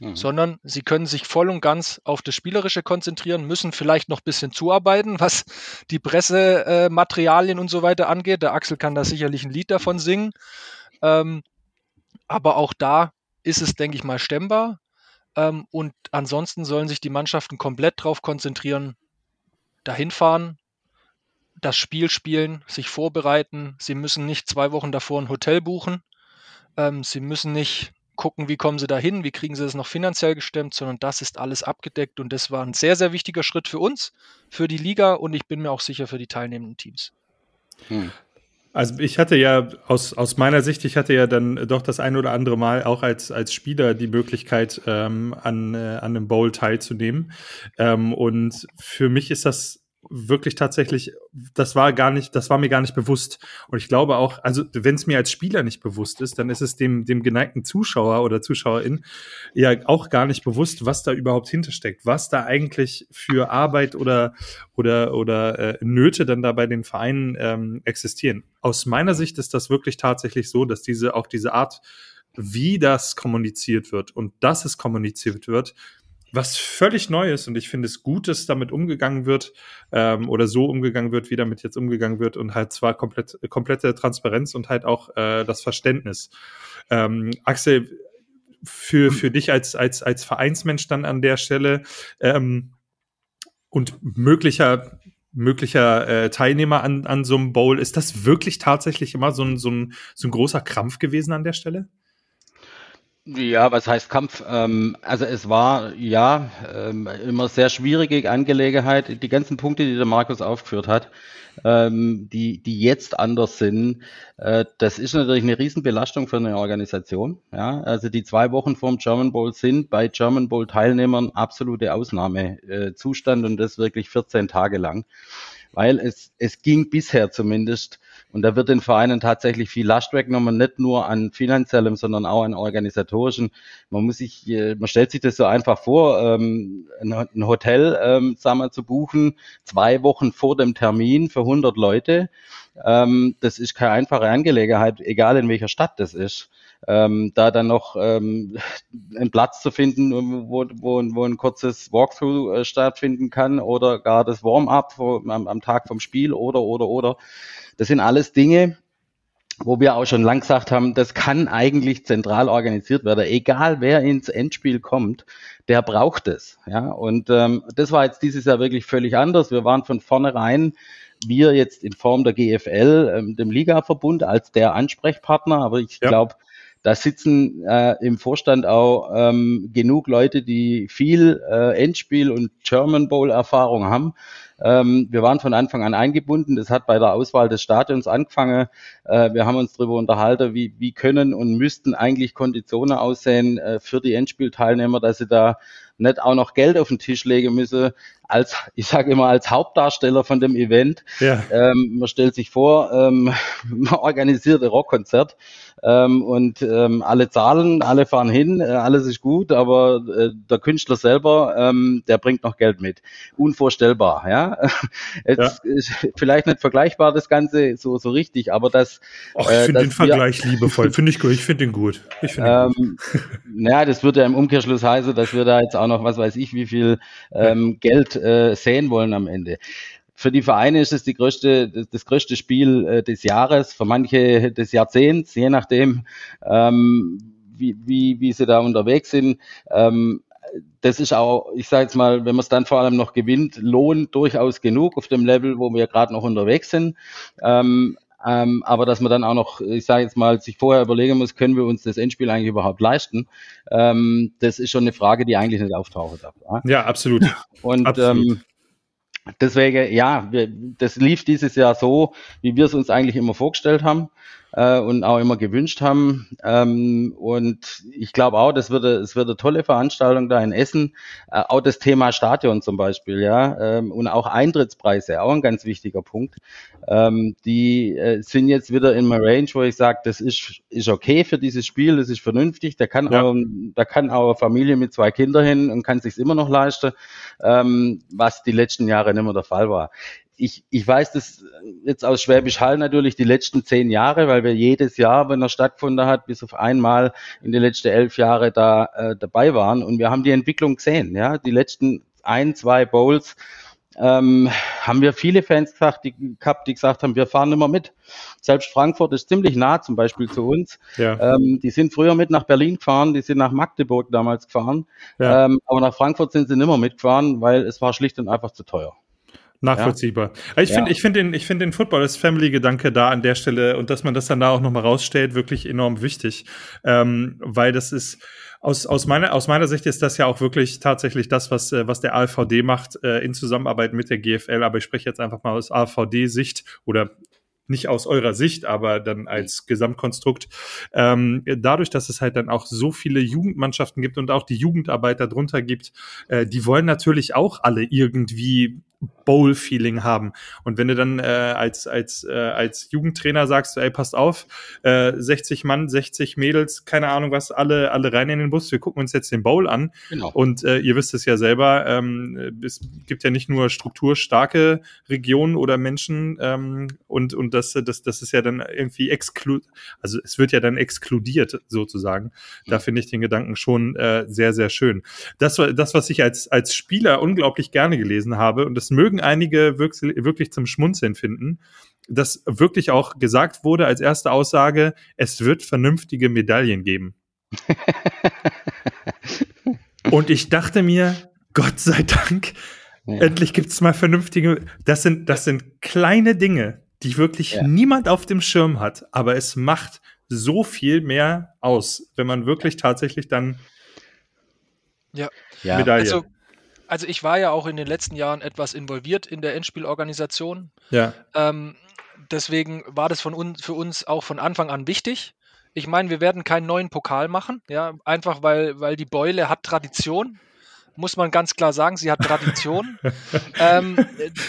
Mhm. Sondern sie können sich voll und ganz auf das Spielerische konzentrieren, müssen vielleicht noch ein bisschen zuarbeiten, (laughs) was die Pressematerialien äh, und so weiter angeht. Der Axel kann da sicherlich ein Lied davon singen. Ähm, aber auch da ist es, denke ich mal, stemmbar. Ähm, und ansonsten sollen sich die Mannschaften komplett darauf konzentrieren, dahin fahren, das Spiel spielen, sich vorbereiten. Sie müssen nicht zwei Wochen davor ein Hotel buchen. Ähm, sie müssen nicht gucken, wie kommen sie dahin, wie kriegen sie das noch finanziell gestemmt, sondern das ist alles abgedeckt und das war ein sehr, sehr wichtiger Schritt für uns, für die Liga und ich bin mir auch sicher für die teilnehmenden Teams. Hm. Also ich hatte ja aus, aus meiner Sicht, ich hatte ja dann doch das ein oder andere Mal auch als, als Spieler die Möglichkeit, ähm, an, äh, an einem Bowl teilzunehmen. Ähm, und für mich ist das wirklich tatsächlich, das war gar nicht, das war mir gar nicht bewusst. Und ich glaube auch, also wenn es mir als Spieler nicht bewusst ist, dann ist es dem, dem geneigten Zuschauer oder Zuschauerin ja auch gar nicht bewusst, was da überhaupt hintersteckt, was da eigentlich für Arbeit oder, oder, oder äh, Nöte dann da bei den Vereinen ähm, existieren. Aus meiner Sicht ist das wirklich tatsächlich so, dass diese, auch diese Art, wie das kommuniziert wird und dass es kommuniziert wird, was völlig neu ist und ich finde es gut, dass damit umgegangen wird ähm, oder so umgegangen wird, wie damit jetzt umgegangen wird und halt zwar komplett, komplette Transparenz und halt auch äh, das Verständnis. Ähm, Axel, für, für dich als, als, als Vereinsmensch dann an der Stelle ähm, und möglicher möglicher äh, Teilnehmer an, an so einem Bowl, ist das wirklich tatsächlich immer so ein, so, ein, so ein großer Krampf gewesen an der Stelle? Ja, was heißt Kampf? Ähm, also es war ja ähm, immer sehr schwierige Angelegenheit. Die ganzen Punkte, die der Markus aufgeführt hat, ähm, die, die jetzt anders sind, äh, das ist natürlich eine Riesenbelastung für eine Organisation. Ja, also die zwei Wochen vorm German Bowl sind bei German Bowl Teilnehmern absolute Ausnahmezustand und das wirklich 14 Tage lang weil es, es ging bisher zumindest und da wird den Vereinen tatsächlich viel Last weggenommen, nicht nur an finanziellem, sondern auch an organisatorischen. Man muss sich, äh, man stellt sich das so einfach vor, ähm, ein Hotel ähm, sagen wir, zu buchen, zwei Wochen vor dem Termin für 100 Leute. Ähm, das ist keine einfache Angelegenheit, egal in welcher Stadt das ist. Ähm, da dann noch ähm, (laughs) einen Platz zu finden, wo, wo, wo ein kurzes Walkthrough äh, stattfinden kann oder gar das Warm-up am, am Tag vom Spiel oder, oder, oder. Das sind alles Dinge, wo wir auch schon lang gesagt haben, das kann eigentlich zentral organisiert werden. Egal wer ins Endspiel kommt, der braucht es. Ja, und ähm, das war jetzt dieses Jahr wirklich völlig anders. Wir waren von vornherein wir jetzt in Form der GFL, ähm, dem Ligaverbund, als der Ansprechpartner. Aber ich ja. glaube, da sitzen äh, im Vorstand auch ähm, genug Leute, die viel äh, Endspiel und German Bowl Erfahrung haben. Ähm, wir waren von Anfang an eingebunden. Das hat bei der Auswahl des Stadions angefangen. Äh, wir haben uns darüber unterhalten, wie, wie können und müssten eigentlich Konditionen aussehen äh, für die Endspielteilnehmer, dass sie da nicht auch noch Geld auf den Tisch legen müssen, als, ich sage immer, als Hauptdarsteller von dem Event. Ja. Ähm, man stellt sich vor, ähm, (laughs) man organisiert ein Rockkonzert ähm, und ähm, alle zahlen, alle fahren hin, äh, alles ist gut, aber äh, der Künstler selber, ähm, der bringt noch Geld mit. Unvorstellbar, ja. (laughs) Jetzt ja. ist vielleicht nicht vergleichbar das Ganze so, so richtig, aber das. Ach, ich äh, finde den Vergleich liebevoll, finde ich gut, ich finde den gut. Ich find ähm, gut. (laughs) Naja, das würde ja im Umkehrschluss heißen, dass wir da jetzt auch noch, was weiß ich, wie viel ähm, Geld äh, sehen wollen am Ende. Für die Vereine ist es die größte, das, größte Spiel äh, des Jahres, für manche des Jahrzehnts, je nachdem, ähm, wie, wie, wie sie da unterwegs sind. Ähm, das ist auch, ich sage jetzt mal, wenn man es dann vor allem noch gewinnt, lohnt durchaus genug auf dem Level, wo wir gerade noch unterwegs sind. Ähm, ähm, aber dass man dann auch noch, ich sage jetzt mal, sich vorher überlegen muss, können wir uns das Endspiel eigentlich überhaupt leisten? Ähm, das ist schon eine Frage, die eigentlich nicht auftauchen darf. Ja, ja absolut. Und absolut. Ähm, deswegen, ja, wir, das lief dieses Jahr so, wie wir es uns eigentlich immer vorgestellt haben äh, und auch immer gewünscht haben. Ähm, und ich glaube auch, das wird, es wird eine tolle Veranstaltung da in Essen. Äh, auch das Thema Stadion zum Beispiel, ja, ähm, und auch Eintrittspreise, auch ein ganz wichtiger Punkt. Ähm, die äh, sind jetzt wieder in einer Range, wo ich sage, das ist, ist okay für dieses Spiel, das ist vernünftig. Da kann, ja. auch, da kann auch eine Familie mit zwei Kindern hin und kann sich immer noch leisten, ähm, was die letzten Jahre nicht mehr der Fall war ich, ich weiß das jetzt aus Schwäbisch Hall natürlich die letzten zehn Jahre, weil wir jedes Jahr, wenn er stattgefunden hat, bis auf einmal in den letzten elf Jahre da äh, dabei waren. Und wir haben die Entwicklung gesehen. Ja, die letzten ein, zwei Bowls ähm, haben wir viele Fans gesagt, die, gehabt, die gesagt haben, wir fahren immer mit. Selbst Frankfurt ist ziemlich nah zum Beispiel zu uns. Ja. Ähm, die sind früher mit nach Berlin gefahren, die sind nach Magdeburg damals gefahren. Ja. Ähm, aber nach Frankfurt sind sie nimmer mitgefahren, weil es war schlicht und einfach zu teuer. Nachvollziehbar. Ja. Ich finde ja. ich finde den, ich finde den Football, das Family-Gedanke da an der Stelle und dass man das dann da auch nochmal rausstellt, wirklich enorm wichtig. Ähm, weil das ist, aus, aus, meiner, aus meiner Sicht ist das ja auch wirklich tatsächlich das, was, äh, was der AVD macht äh, in Zusammenarbeit mit der GFL. Aber ich spreche jetzt einfach mal aus AVD-Sicht oder nicht aus eurer Sicht, aber dann als Gesamtkonstrukt. Ähm, dadurch, dass es halt dann auch so viele Jugendmannschaften gibt und auch die Jugendarbeit darunter gibt, äh, die wollen natürlich auch alle irgendwie Bowl-Feeling haben. Und wenn du dann äh, als, als, äh, als Jugendtrainer sagst, ey, passt auf, äh, 60 Mann, 60 Mädels, keine Ahnung was, alle, alle rein in den Bus, wir gucken uns jetzt den Bowl an. Genau. Und äh, ihr wisst es ja selber, ähm, es gibt ja nicht nur strukturstarke Regionen oder Menschen ähm, und, und das, das, das ist ja dann irgendwie exklu also es wird ja dann exkludiert sozusagen. Da mhm. finde ich den Gedanken schon äh, sehr, sehr schön. Das, das, was ich als, als Spieler unglaublich gerne gelesen habe, und das mögen einige wirklich, wirklich zum Schmunzeln finden, dass wirklich auch gesagt wurde als erste Aussage, es wird vernünftige Medaillen geben. (laughs) Und ich dachte mir, Gott sei Dank, ja. endlich gibt es mal vernünftige. Das sind, das sind kleine Dinge, die wirklich ja. niemand auf dem Schirm hat, aber es macht so viel mehr aus, wenn man wirklich tatsächlich dann ja. Medaille. Also also ich war ja auch in den letzten Jahren etwas involviert in der Endspielorganisation. Ja. Ähm, deswegen war das von uns, für uns auch von Anfang an wichtig. Ich meine, wir werden keinen neuen Pokal machen, ja, einfach weil, weil die Beule hat Tradition muss man ganz klar sagen, sie hat Tradition. (laughs) ähm,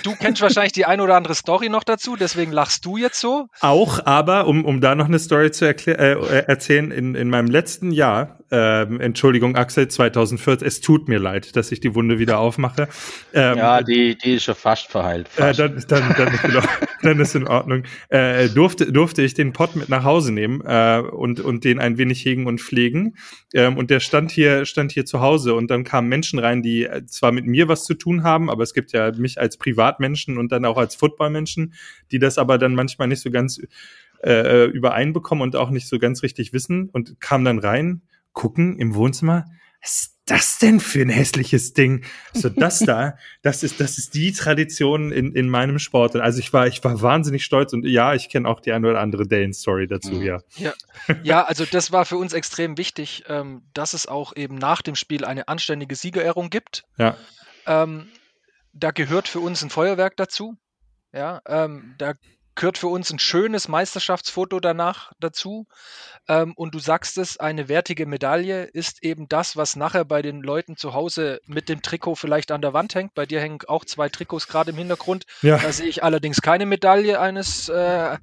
du kennst wahrscheinlich die ein oder andere Story noch dazu, deswegen lachst du jetzt so. Auch, aber um, um da noch eine Story zu äh, erzählen, in, in meinem letzten Jahr, ähm, Entschuldigung, Axel, 2014, es tut mir leid, dass ich die Wunde wieder aufmache. Ähm, ja, die, die ist schon fast verheilt. Fast. Äh, dann, dann, dann, ist genau, (laughs) dann ist in Ordnung. Äh, durfte, durfte ich den Pott mit nach Hause nehmen äh, und, und den ein wenig hegen und pflegen. Ähm, und der stand hier, stand hier zu Hause und dann kamen Menschen rein, die äh, zwar mit mir was zu tun haben, aber es gibt ja mich als Privatmenschen und dann auch als Footballmenschen, die das aber dann manchmal nicht so ganz äh, übereinbekommen und auch nicht so ganz richtig wissen und kamen dann rein, gucken im Wohnzimmer, was ist das denn für ein hässliches Ding? So, das da, (laughs) das ist, das ist die Tradition in, in meinem Sport. Also ich war, ich war wahnsinnig stolz und ja, ich kenne auch die eine oder andere Dane-Story dazu, mhm. ja. ja. (laughs) Ja, also das war für uns extrem wichtig, ähm, dass es auch eben nach dem Spiel eine anständige Siegerehrung gibt. Ja. Ähm, da gehört für uns ein Feuerwerk dazu. Ja, ähm, da gehört für uns ein schönes Meisterschaftsfoto danach dazu. Ähm, und du sagst es, eine wertige Medaille ist eben das, was nachher bei den Leuten zu Hause mit dem Trikot vielleicht an der Wand hängt. Bei dir hängen auch zwei Trikots gerade im Hintergrund. Ja. Da sehe ich allerdings keine Medaille eines. Äh,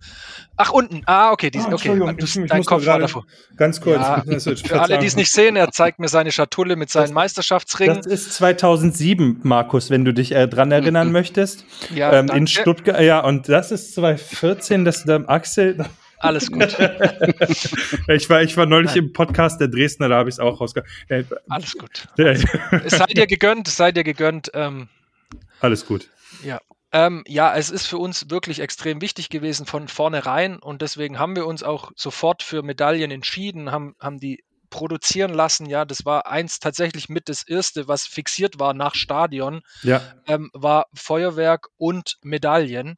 ach, unten. Ah, okay. Die, ah, okay. Du, ich, ich dein Kopf war davor. Ganz kurz. Ja, für alle, die es nicht sehen, er zeigt mir seine Schatulle mit seinen das, Meisterschaftsringen. Das ist 2007, Markus, wenn du dich äh, dran erinnern mhm. möchtest. Ja, ähm, in Stuttgart. Ja, und das ist 2014, das der Axel. Alles gut. (laughs) ich, war, ich war neulich Nein. im Podcast der Dresdner, da habe ich es auch rausgehört. Alles gut. (laughs) Alles gut. es sei dir gegönnt, es sei dir gegönnt. Ähm, Alles gut. Ja. Ähm, ja, es ist für uns wirklich extrem wichtig gewesen von vornherein und deswegen haben wir uns auch sofort für Medaillen entschieden, haben, haben die produzieren lassen. Ja, das war eins tatsächlich mit das erste, was fixiert war nach Stadion, Ja, ähm, war Feuerwerk und Medaillen.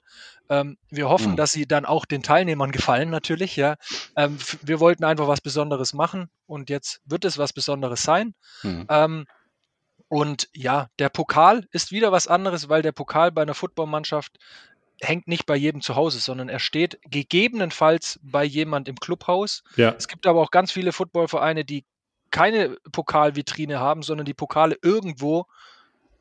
Ähm, wir hoffen, Mhm. dass sie dann auch den Teilnehmern gefallen, natürlich. Ja, ähm, wir wollten einfach was Besonderes machen und jetzt wird es was Besonderes sein. Mhm. Und ja, der Pokal ist wieder was anderes, weil der Pokal bei einer Footballmannschaft hängt nicht bei jedem zu Hause, sondern er steht gegebenenfalls bei jemand im Clubhaus. ja, Es gibt aber auch ganz viele Footballvereine, die keine Pokalvitrine haben, sondern die Pokale irgendwo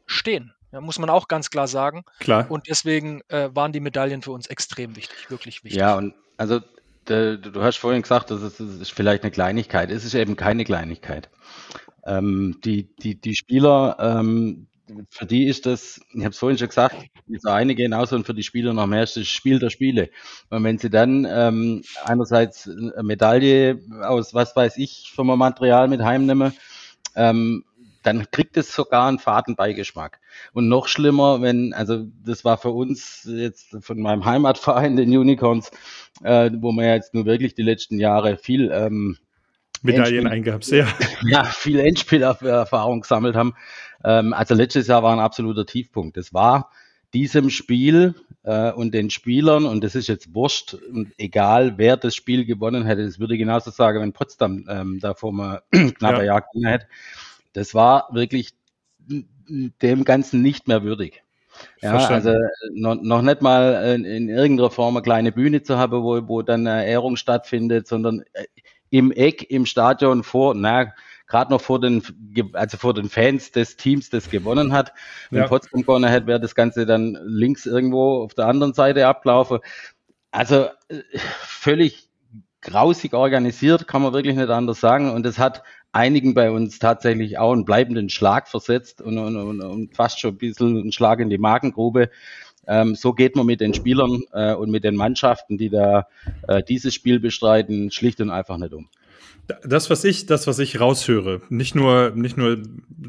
stehen. Ja, muss man auch ganz klar sagen. klar. Und deswegen äh, waren die Medaillen für uns extrem wichtig, wirklich wichtig. Ja, und also du hast vorhin gesagt, das ist, das ist vielleicht eine Kleinigkeit. Es ist eben keine Kleinigkeit. Ähm, die, die, die Spieler, ähm, für die ist das, ich habe es vorhin schon gesagt, diese eine genauso und für die Spieler noch mehr ist das Spiel der Spiele. Und wenn sie dann ähm, einerseits eine Medaille aus was weiß ich vom Material mit heimnehmen, ähm, dann kriegt es sogar einen Fadenbeigeschmack. Und noch schlimmer, wenn, also das war für uns jetzt von meinem Heimatverein, den Unicorns, äh, wo wir jetzt nur wirklich die letzten Jahre viel, ähm, Medaillen eingehabt. (laughs) Ja, ja, viel Endspielerfahrung gesammelt haben. Ähm, also letztes Jahr war ein absoluter Tiefpunkt. Das war diesem Spiel äh, und den Spielern, und das ist jetzt wurscht, und egal wer das Spiel gewonnen hätte, das würde genauso sagen, wenn Potsdam ähm, da vor einem (clears throat) knappen Ja. Jahr gewonnen hätte. Das war wirklich dem Ganzen nicht mehr würdig. Ja, Verstanden. also äh, noch, noch nicht mal in, in irgendeiner Form eine kleine Bühne zu haben, wo, wo dann eine Ehrung stattfindet, sondern äh, im Eck, im Stadion vor, na, gerade noch vor den, also vor den Fans des Teams, das gewonnen hat. Wenn Ja. Potsdam gewonnen hätte, wäre das Ganze dann links irgendwo auf der anderen Seite ablaufen. Also äh, völlig grausig organisiert, kann man wirklich nicht anders sagen. Und es hat einigen bei uns tatsächlich auch einen bleibenden Schlag versetzt und, und, und, und fast schon ein bisschen einen Schlag in die Magengrube. Ähm, so geht man mit den Spielern äh, und mit den Mannschaften, die da äh, dieses Spiel bestreiten, schlicht und einfach nicht um. Das, was ich, das, was ich raushöre, nicht nur, nicht nur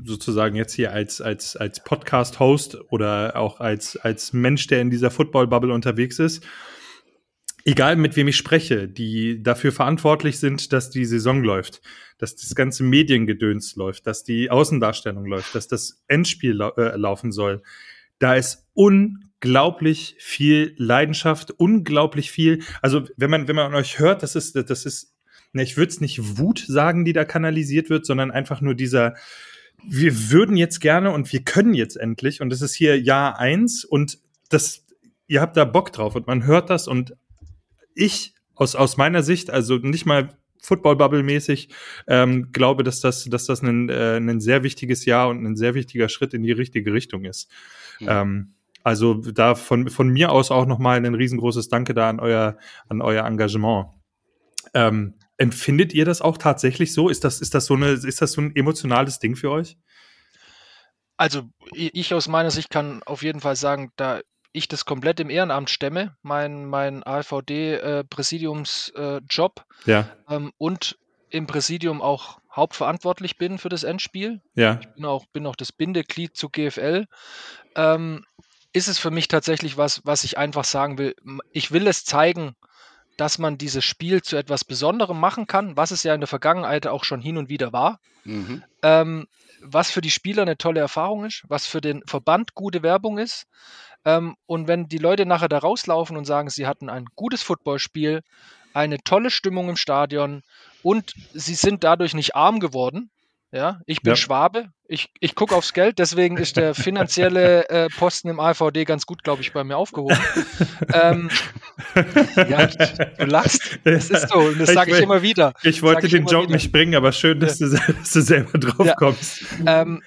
sozusagen jetzt hier als, als, als Podcast-Host oder auch als, als Mensch, der in dieser Football-Bubble unterwegs ist, egal mit wem ich spreche, die dafür verantwortlich sind, dass die Saison läuft, dass das ganze Mediengedöns läuft, dass die Außendarstellung läuft, dass das Endspiel lau äh, laufen soll. Da ist unglaublich viel Leidenschaft, unglaublich viel. Also wenn man, wenn man euch hört, das ist, das ist, ne, ich würde es nicht Wut sagen, die da kanalisiert wird, sondern einfach nur dieser, wir würden jetzt gerne und wir können jetzt endlich und das ist hier Jahr eins und das, ihr habt da Bock drauf und man hört das und ich aus, aus meiner Sicht, also nicht mal Football-Bubble-mäßig, ähm, glaube, dass das, dass das ein, äh, ein sehr wichtiges Jahr und ein sehr wichtiger Schritt in die richtige Richtung ist. Ja. Ähm, also da von, von mir aus auch nochmal ein riesengroßes Danke da an euer, an euer Engagement. Ähm, empfindet ihr das auch tatsächlich so? Ist das, ist das so eine, ist das so ein emotionales Ding für euch? Also ich aus meiner Sicht kann auf jeden Fall sagen, da ich das komplett im Ehrenamt stemme, mein, mein AVD-Präsidiumsjob äh, Job, Ja, ähm, und im Präsidium auch hauptverantwortlich bin für das Endspiel. ja, bin auch, bin auch das Bindeglied zu GFL, ähm, ist es für mich tatsächlich was, was ich einfach sagen will. Ich will es zeigen, dass man dieses Spiel zu etwas Besonderem machen kann, was es ja in der Vergangenheit auch schon hin und wieder war. Mhm. Ähm, was für die Spieler eine tolle Erfahrung ist, was für den Verband gute Werbung ist. Ähm, und wenn die Leute nachher da rauslaufen und sagen, sie hatten ein gutes Footballspiel, eine tolle Stimmung im Stadion und sie sind dadurch nicht arm geworden. Ja, ich bin Ja. Schwabe, ich, ich gucke aufs Geld, deswegen ist der finanzielle (laughs) äh, Posten im AVD ganz gut, glaube ich, bei mir aufgehoben. ähm, ja, du lachst. Das ist so, und das sage ich will- immer wieder. Ich wollte ich den Joke wieder. nicht bringen, aber schön, dass, du, dass du selber drauf Ja. kommst. Ähm,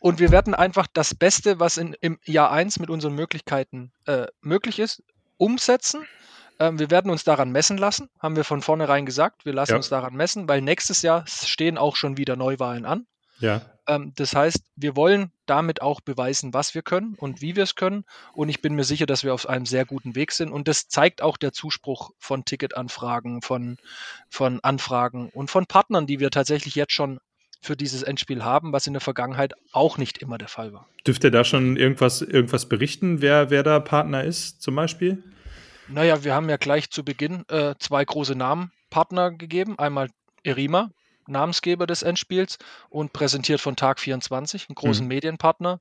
und wir werden einfach das Beste, was in, im Jahr 1 mit unseren Möglichkeiten äh, möglich ist, umsetzen. Ähm, wir werden uns daran messen lassen, haben wir von vornherein gesagt. Wir lassen Ja. uns daran messen, weil nächstes Jahr stehen auch schon wieder Neuwahlen an. Ja, Ähm, das heißt, wir wollen damit auch beweisen, was wir können und wie wir es können. Und ich bin mir sicher, dass wir auf einem sehr guten Weg sind. Und das zeigt auch der Zuspruch von Ticketanfragen, von, von Anfragen und von Partnern, die wir tatsächlich jetzt schon für dieses Endspiel haben, was in der Vergangenheit auch nicht immer der Fall war. dürft ihr da schon irgendwas, irgendwas berichten, wer, wer da Partner ist, zum Beispiel? Naja, wir haben ja gleich zu Beginn äh, zwei große Namen Partner gegeben. Einmal Erima, Namensgeber des Endspiels und präsentiert von Tag 24, einen großen mhm. Medienpartner.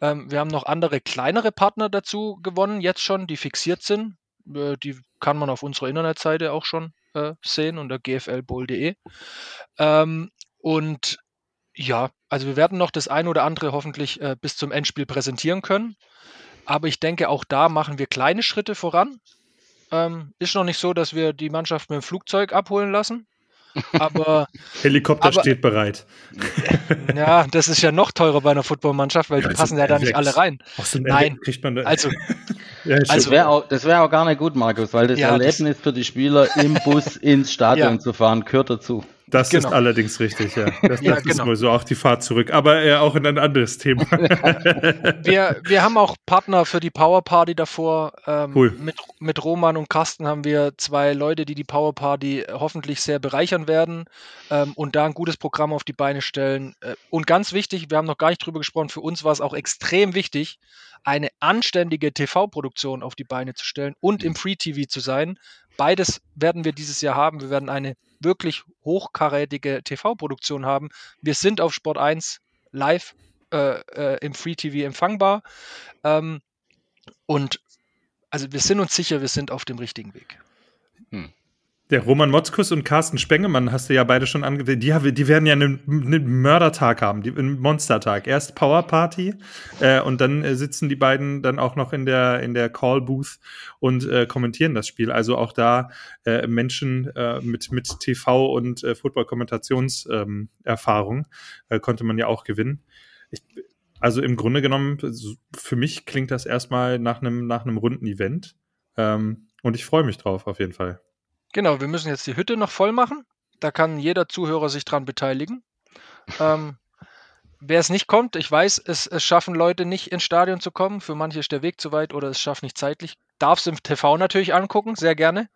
Ähm, wir haben noch andere kleinere Partner dazu gewonnen, jetzt schon, die fixiert sind. Äh, die kann man auf unserer Internetseite auch schon äh, sehen unter gflbowl.de. Ähm, und ja, also wir werden noch das ein oder andere hoffentlich äh, bis zum Endspiel präsentieren können. Aber ich denke, auch da machen wir kleine Schritte voran. Ähm, ist noch nicht so, dass wir die Mannschaft mit dem Flugzeug abholen lassen. (laughs) Aber Helikopter aber, steht bereit. (laughs) Ja, das ist ja noch teurer bei einer Footballmannschaft, weil die passen ja da nicht alle rein. Nein, kriegt man da. Also, (laughs) ja, also das wäre auch, wär auch gar nicht gut, Markus, weil das ja, Erlebnis das, für die Spieler im Bus ins Stadion ja. zu fahren gehört dazu. Das genau. ist allerdings richtig, ja. (laughs) Das, ja, das genau. ist mal so auch die Fahrt zurück, aber äh, auch in ein anderes Thema. (laughs) wir, wir haben auch Partner für die Power Party davor. Ähm, cool. Mit, mit Roman und Carsten haben wir zwei Leute, die die Power Party hoffentlich sehr bereichern werden ähm, und da ein gutes Programm auf die Beine stellen. Äh, und ganz wichtig, wir haben noch gar nicht drüber gesprochen, für uns war es auch extrem wichtig, eine anständige TV-Produktion auf die Beine zu stellen und im Free-TV zu sein. Beides werden wir dieses Jahr haben. Wir werden eine wirklich hochkarätige TV-Produktion haben. Wir sind auf Sport 1 live äh, äh, im Free TV empfangbar. Ähm, und also wir sind uns sicher, wir sind auf dem richtigen Weg. Hm. Der Roman Motzkus und Carsten Spengemann hast du ja beide schon angewählt. Die, die werden ja einen, einen Mördertag haben, die, einen Monstertag. Erst Power Party äh, und dann äh, sitzen die beiden dann auch noch in der, in der Call Booth und äh, kommentieren das Spiel. Also auch da äh, Menschen äh, mit, mit TV und äh, Football-Kommentationserfahrung ähm, äh, konnte man ja auch gewinnen. Ich, also im Grunde genommen, für mich klingt das erstmal nach einem, nach einem runden Event. Ähm, und ich freue mich drauf, auf jeden Fall. Genau, wir müssen jetzt die Hütte noch voll machen. Da kann jeder Zuhörer sich dran beteiligen. Ähm, wer es nicht kommt, ich weiß, es, es, schaffen Leute nicht ins Stadion zu kommen. Für manche ist der Weg zu weit oder es schafft nicht zeitlich. Darf es im TV natürlich angucken, sehr gerne.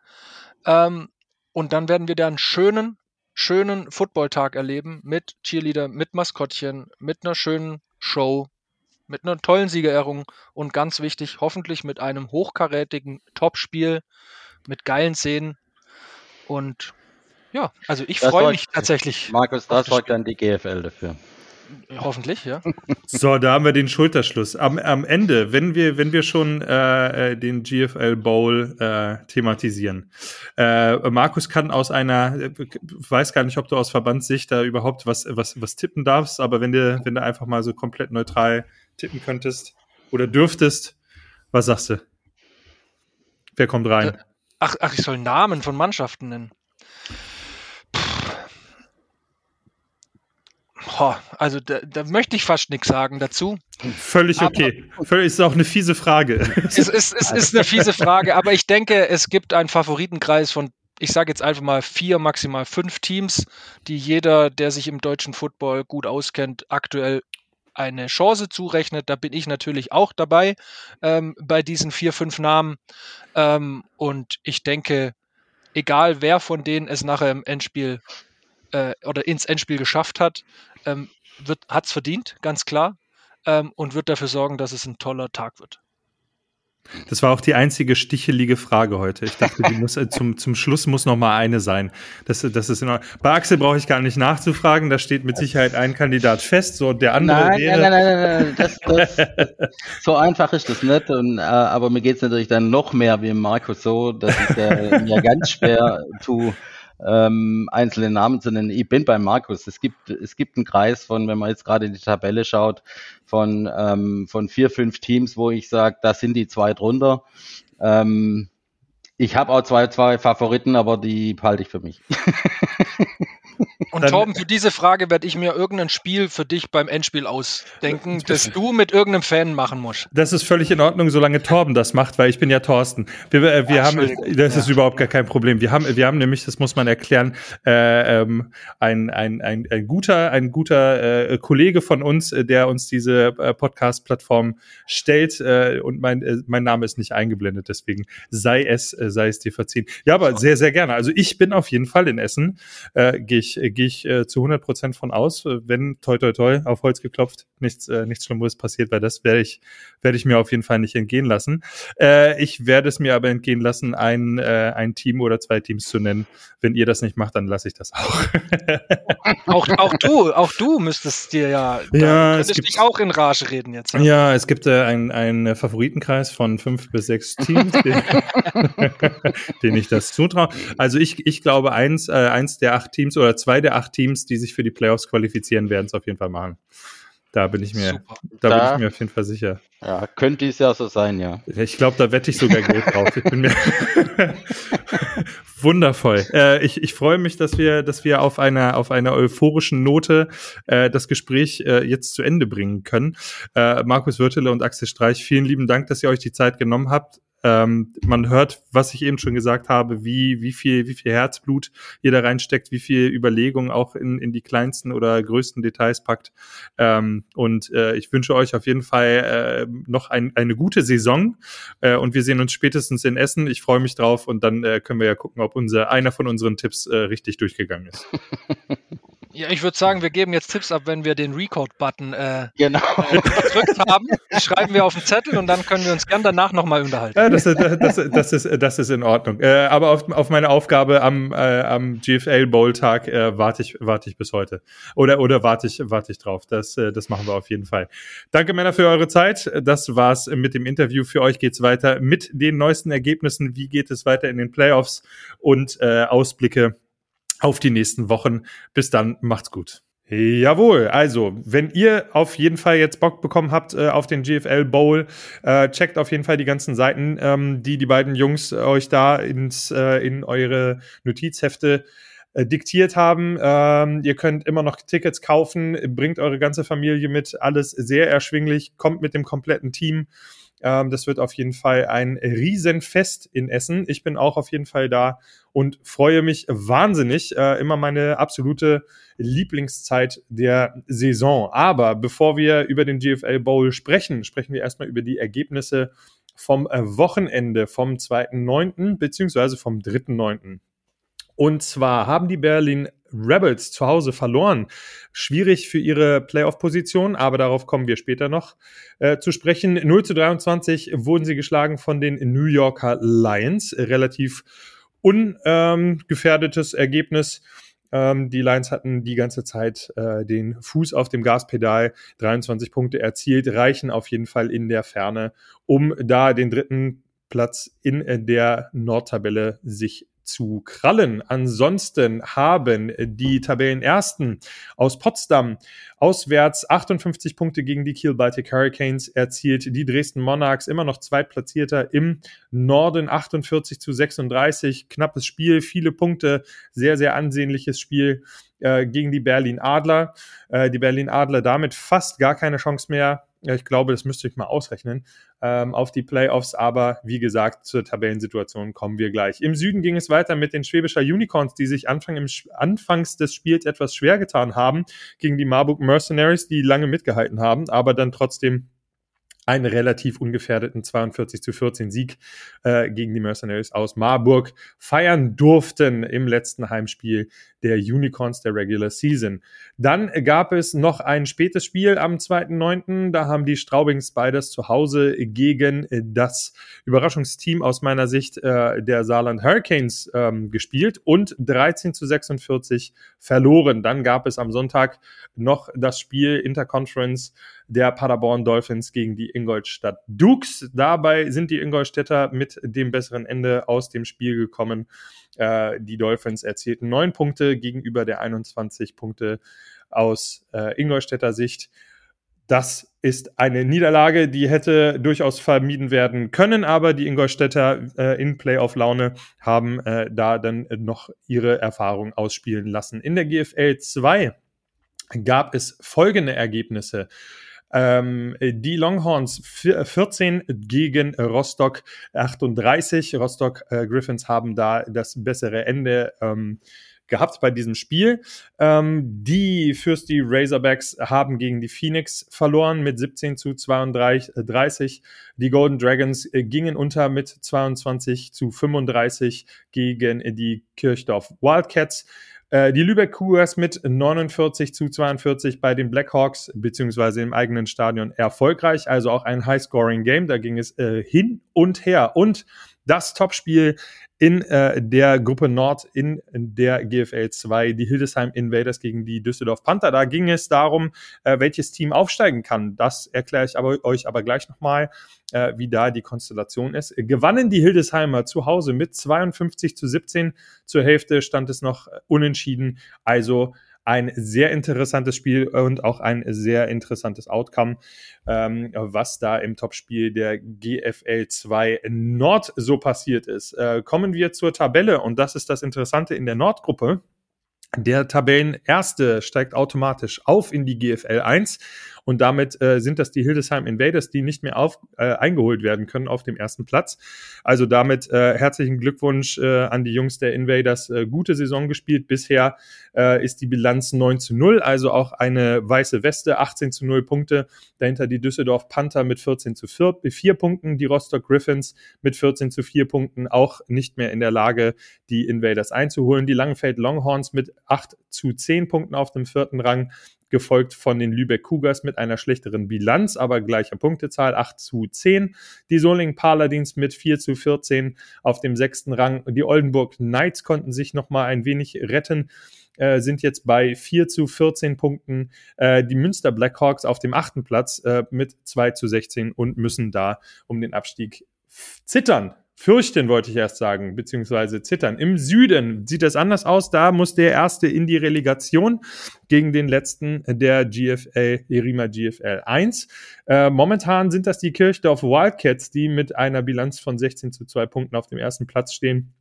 Ähm, und dann werden wir da einen schönen, schönen Footballtag erleben mit Cheerleader, mit Maskottchen, mit einer schönen Show, mit einer tollen Siegerehrung und ganz wichtig, hoffentlich mit einem hochkarätigen Topspiel, mit geilen Szenen und ja, also ich freue mich tatsächlich. Markus, da sorgt dann die GFL dafür. Hoffentlich, ja. (laughs) So, da haben wir den Schulterschluss. Am, am Ende, wenn wir, wenn wir schon äh, äh den GFL Bowl äh, thematisieren. Äh, Markus kann aus einer, äh, weiß gar nicht, ob du aus Verbandssicht da überhaupt was, was, was tippen darfst, aber wenn du, wenn du einfach mal so komplett neutral tippen könntest oder dürftest, was sagst du? Wer kommt rein? Ach, ach, ich soll Namen von Mannschaften nennen. Boah, also da, da, möchte ich fast nichts sagen dazu. Völlig okay. Völlig, ist auch eine fiese Frage. Es ist, es ist eine fiese Frage, aber ich denke, es gibt einen Favoritenkreis von, ich sage jetzt einfach mal vier, maximal fünf Teams, die jeder, der sich im deutschen Football gut auskennt, aktuell eine Chance zurechnet. Da bin ich natürlich auch dabei ähm, bei diesen vier, fünf Namen. Ähm, und ich denke, egal wer von denen es nachher im Endspiel äh, oder ins Endspiel geschafft hat, ähm, hat es verdient, ganz klar. Ähm, und wird dafür sorgen, dass es ein toller Tag wird. Das war auch die einzige stichelige Frage heute. Ich dachte, die (laughs) muss, äh, zum, zum Schluss muss noch mal eine sein. Das, das ist in Bei Axel brauche ich gar nicht nachzufragen. Da steht mit Sicherheit ein Kandidat fest. So der andere nein, wäre. Nein, nein, nein, nein, das, das, so einfach ist das nicht. Und, äh, aber mir geht es natürlich dann noch mehr wie Markus so, dass ich äh, (laughs) mir ganz schwer tue, ähm, einzelne Namen zu nennen. Ich bin bei Markus. Es gibt, es gibt einen Kreis von, wenn man jetzt gerade in die Tabelle schaut, von, ähm, von vier, fünf Teams, wo ich sage, da sind die zwei drunter. Ähm, ich habe auch zwei, zwei Favoriten, aber die halte ich für mich. (laughs) Und Torben, für diese Frage werde ich mir irgendein Spiel für dich beim Endspiel ausdenken, das du mit irgendeinem Fan machen musst. Das ist völlig in Ordnung, solange Torben das macht, weil ich bin ja Thorsten. Wir, äh, wir Ach, haben, das ist überhaupt gar kein Problem. Wir haben, wir haben nämlich, das muss man erklären, äh, ähm, ein, ein, ein, ein guter, ein guter äh, Kollege von uns, äh, der uns diese äh, Podcast-Plattform stellt äh, und mein, äh, mein Name ist nicht eingeblendet, deswegen sei es, äh, sei es dir verziehen. Ja, aber sehr, sehr gerne. Also ich bin auf jeden Fall in Essen, äh, gehe ich, gehe ich äh, zu 100 Prozent von aus, äh, wenn toi toi toi auf Holz geklopft nichts äh, nichts Schlimmeres passiert, weil das werde ich werde ich mir auf jeden Fall nicht entgehen lassen. Äh, ich werde es mir aber entgehen lassen, ein äh, ein Team oder zwei Teams zu nennen. Wenn ihr das nicht macht, dann lasse ich das auch. (laughs) auch auch du auch du müsstest dir ja ja es gibt, dich auch in Rage reden jetzt. Ja, ja es gibt äh, ein ein Favoritenkreis von fünf bis sechs Teams, den, (laughs) den ich das zutraue. Also ich ich glaube eins äh, eins der acht Teams oder zwei der acht Teams, die sich für die Playoffs qualifizieren, werden es auf jeden Fall machen. Da bin ich mir, da, da, bin ich mir auf jeden Fall sicher. Ja, könnte es ja so sein, ja. Ich glaube, da wette ich sogar Geld drauf. Ich bin mir (laughs) wundervoll. Äh, ich, ich freue mich, dass wir, dass wir auf einer, auf einer euphorischen Note äh, das Gespräch äh, jetzt zu Ende bringen können. Äh, Markus Wirtele und Axel Streich, vielen lieben Dank, dass ihr euch die Zeit genommen habt. Ähm, man hört, was ich eben schon gesagt habe, wie, wie viel, wie viel Herzblut ihr da reinsteckt, wie viel Überlegung auch in, in die kleinsten oder größten Details packt. Ähm, und äh, ich wünsche euch auf jeden Fall äh, noch ein, eine gute Saison. Äh, und wir sehen uns spätestens in Essen. Ich freue mich drauf und dann äh, können wir ja gucken, ob unser, einer von unseren Tipps äh, richtig durchgegangen ist. (laughs) Ja, ich würde sagen, wir geben jetzt Tipps ab, wenn wir den Record-Button äh, genau. äh, (laughs) gedrückt haben. Die schreiben wir auf den Zettel und dann können wir uns gern danach nochmal unterhalten. Ja, das, das, das, das, ist, das ist in Ordnung. Äh, aber auf, auf meine Aufgabe am, äh, am GFL Bowl-Tag äh, warte ich, warte ich bis heute. Oder, oder warte ich, warte ich drauf. Das, äh, das machen wir auf jeden Fall. Danke, Männer, für eure Zeit. Das war's mit dem Interview. Für euch geht's weiter mit den neuesten Ergebnissen. Wie geht es weiter in den Playoffs und äh, Ausblicke auf die nächsten Wochen. Bis dann, macht's gut. Jawohl, also wenn ihr auf jeden Fall jetzt Bock bekommen habt äh, auf den GFL Bowl, äh, checkt auf jeden Fall die ganzen Seiten, ähm, die die beiden Jungs euch da ins, äh, in eure Notizhefte äh, diktiert haben. Ähm, ihr könnt immer noch Tickets kaufen, bringt eure ganze Familie mit, alles sehr erschwinglich, kommt mit dem kompletten Team. Ähm, das wird auf jeden Fall ein Riesenfest in Essen. Ich bin auch auf jeden Fall da und freue mich wahnsinnig. Äh, immer meine absolute Lieblingszeit der Saison. Aber bevor wir über den GFL Bowl sprechen, sprechen wir erstmal über die Ergebnisse vom äh, Wochenende vom 2.9. beziehungsweise vom 3.9. Und zwar haben die Berlin Rebels zu Hause verloren. Schwierig für ihre Playoff-Position, aber darauf kommen wir später noch äh, zu sprechen. 0 zu 23 wurden sie geschlagen von den New Yorker Lions. Relativ ungefährdetes ähm, Ergebnis. Ähm, die Lions hatten die ganze Zeit äh, den Fuß auf dem Gaspedal, 23 Punkte erzielt, reichen auf jeden Fall in der Ferne, um da den dritten Platz in der Nordtabelle sich zu krallen. Ansonsten haben die Tabellenersten aus Potsdam auswärts 58 Punkte gegen die Kiel Baltic Hurricanes erzielt. Die Dresden Monarchs immer noch Zweitplatzierter im Norden 48 zu 36. Knappes Spiel, viele Punkte, sehr, sehr ansehnliches Spiel äh, gegen die Berlin Adler. Äh, die Berlin Adler damit fast gar keine Chance mehr ich glaube, das müsste ich mal ausrechnen, ähm, auf die Playoffs. Aber wie gesagt, zur Tabellensituation kommen wir gleich. Im Süden ging es weiter mit den Schwäbischer Unicorns, die sich Anfang im, anfangs des Spiels etwas schwer getan haben gegen die Marburg Mercenaries, die lange mitgehalten haben, aber dann trotzdem einen relativ ungefährdeten 42 zu 14 Sieg äh, gegen die Mercenaries aus Marburg feiern durften im letzten Heimspiel der Unicorns der Regular Season. Dann gab es noch ein spätes Spiel am 2.9. Da haben die Straubing Spiders zu Hause gegen das Überraschungsteam aus meiner Sicht äh, der Saarland Hurricanes ähm, gespielt und 13 zu 46 verloren. Dann gab es am Sonntag noch das Spiel Interconference der Paderborn Dolphins gegen die Ingolstadt Dukes. Dabei sind die Ingolstädter mit dem besseren Ende aus dem Spiel gekommen. Äh, die Dolphins erzielten neun Punkte gegenüber der 21 Punkte aus äh, Ingolstädter Sicht. Das ist eine Niederlage, die hätte durchaus vermieden werden können, aber die Ingolstädter äh, in Playoff-Laune haben äh, da dann noch ihre Erfahrung ausspielen lassen. In der GFL 2 gab es folgende Ergebnisse. Ähm, die Longhorns 14 gegen Rostock 38. Rostock äh, Griffins haben da das bessere Ende ähm, gehabt bei diesem Spiel. Ähm, die Fürsti Razorbacks haben gegen die Phoenix verloren mit 17 zu 32. Die Golden Dragons äh, gingen unter mit 22 zu 35 gegen die Kirchdorf Wildcats. Äh, die Lübeck Cougars mit 49 zu 42 bei den Blackhawks, beziehungsweise im eigenen Stadion erfolgreich. Also auch ein High-Scoring-Game. Da ging es äh, hin und her. Und das Topspiel in äh, der Gruppe Nord in, in, der GFL 2, die Hildesheim Invaders gegen die Düsseldorf Panther. Da ging es darum, äh, welches Team aufsteigen kann. Das erkläre ich aber, euch aber gleich nochmal, äh, wie da die Konstellation ist. Gewannen die Hildesheimer zu Hause mit 52 zu 17. Zur Hälfte stand es noch unentschieden. Also ein sehr interessantes Spiel und auch ein sehr interessantes Outcome, ähm, was da im Topspiel der GFL 2 Nord so passiert ist. Äh, kommen wir zur Tabelle und das ist das Interessante in der Nordgruppe. Der Tabellenerste steigt automatisch auf in die GFL 1 und damit äh, sind das die Hildesheim Invaders, die nicht mehr auf, äh, eingeholt werden können auf dem ersten Platz. Also damit äh, herzlichen Glückwunsch äh, an die Jungs der Invaders. Äh, gute Saison gespielt. Bisher äh, ist die Bilanz 9 zu 0, also auch eine weiße Weste, 18 zu 0 Punkte. Dahinter die Düsseldorf Panther mit 14 zu 4, 4 Punkten, die Rostock Griffins mit 14 zu 4 Punkten, auch nicht mehr in der Lage, die Invaders einzuholen. Die Langenfeld Longhorns mit 8 zu 10 Punkten auf dem vierten Rang gefolgt von den Lübeck Cougars mit einer schlechteren Bilanz, aber gleicher Punktezahl, 8 zu 10. Die Solingen Paladins mit 4 zu 14 auf dem sechsten Rang. Die Oldenburg Knights konnten sich nochmal ein wenig retten. Äh, sind jetzt bei 4 zu 14 Punkten. Äh, die Münster Blackhawks auf dem achten Platz äh, mit 2 zu 16 und müssen da um den Abstieg zittern fürchten, wollte ich erst sagen, beziehungsweise zittern. Im Süden sieht das anders aus. Da muss der erste in die Relegation gegen den letzten der GFL, Erima GFL 1. Äh, momentan sind das die Kirchdorf Wildcats, die mit einer Bilanz von 16 zu 2 Punkten auf dem ersten Platz stehen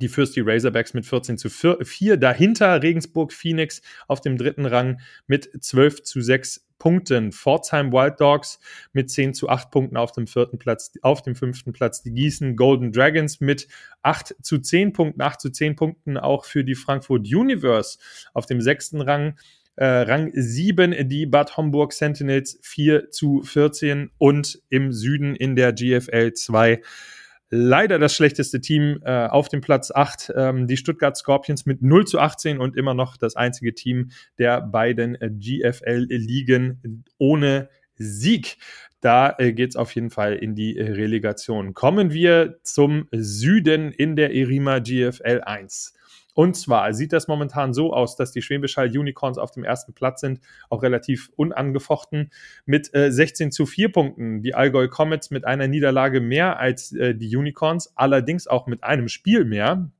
die Fürsti Razorbacks mit 14 zu 4. Dahinter Regensburg Phoenix auf dem dritten Rang mit 12 zu 6 Punkten. Pforzheim Wild Dogs mit 10 zu 8 Punkten auf dem vierten Platz, auf dem fünften Platz die Gießen Golden Dragons mit 8 zu 10 Punkten, 8 zu 10 Punkten auch für die Frankfurt Universe auf dem sechsten Rang. Äh, Rang 7 die Bad Homburg Sentinels 4 zu 14 und im Süden in der GFL 2 leider das schlechteste Team äh, auf dem Platz 8, ähm, die Stuttgart Scorpions mit 0 zu 18 und immer noch das einzige Team der beiden äh, GFL-Ligen ohne Sieg. Da äh, geht es auf jeden Fall in die äh, Relegation. Kommen wir zum Süden in der Erima GFL 1. Und zwar sieht das momentan so aus, dass die Schwäbisch Hall Unicorns auf dem ersten Platz sind, auch relativ unangefochten mit äh, 16 zu 4 Punkten. Die Allgäu Comets mit einer Niederlage mehr als äh, die Unicorns, allerdings auch mit einem Spiel mehr.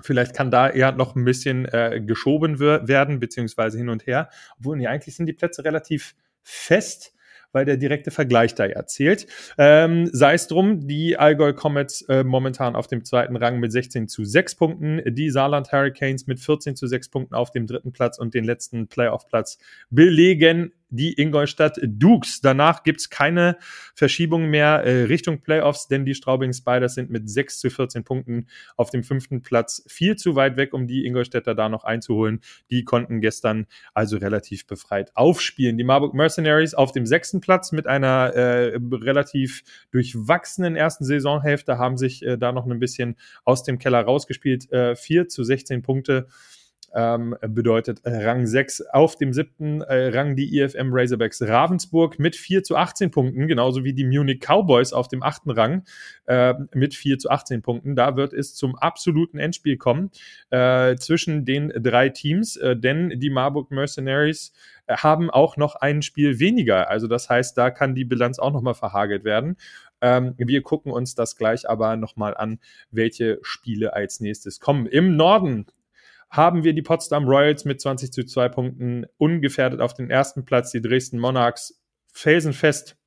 Vielleicht kann da eher noch ein bisschen äh, geschoben werden, beziehungsweise hin und her. Obwohl, nee, eigentlich sind die Plätze relativ fest weil der direkte Vergleich da erzählt. Ähm, Sei es drum, die Allgäu Comets äh, momentan auf dem zweiten Rang mit 16 zu 6 Punkten, die Saarland Hurricanes mit 14 zu 6 Punkten auf dem dritten Platz und den letzten Playoff-Platz belegen die Ingolstadt Dukes. Danach gibt's keine Verschiebung mehr äh, Richtung Playoffs, denn die Straubing Spiders sind mit 6 zu 14 Punkten auf dem fünften Platz viel zu weit weg, um die Ingolstädter da noch einzuholen. Die konnten gestern also relativ befreit aufspielen. Die Marburg Mercenaries auf dem sechsten Platz mit einer äh, relativ durchwachsenen ersten Saisonhälfte haben sich äh, da noch ein bisschen aus dem Keller rausgespielt. Äh, 4 zu 16 Punkte ähm, bedeutet Rang 6 auf dem siebten äh, Rang die IFM Razorbacks Ravensburg mit 4 zu 18 Punkten, genauso wie die Munich Cowboys auf dem achten Rang äh, mit 4 zu 18 Punkten. Da wird es zum absoluten Endspiel kommen äh, zwischen den drei Teams, äh, denn die Marburg Mercenaries äh, haben auch noch ein Spiel weniger. Also das heißt, da kann die Bilanz auch nochmal verhagelt werden. Ähm, wir gucken uns das gleich aber nochmal an, welche Spiele als nächstes kommen. Im Norden haben wir die Potsdam Royals mit 20 zu 2 Punkten ungefährdet auf den ersten Platz, die Dresden Monarchs felsenfest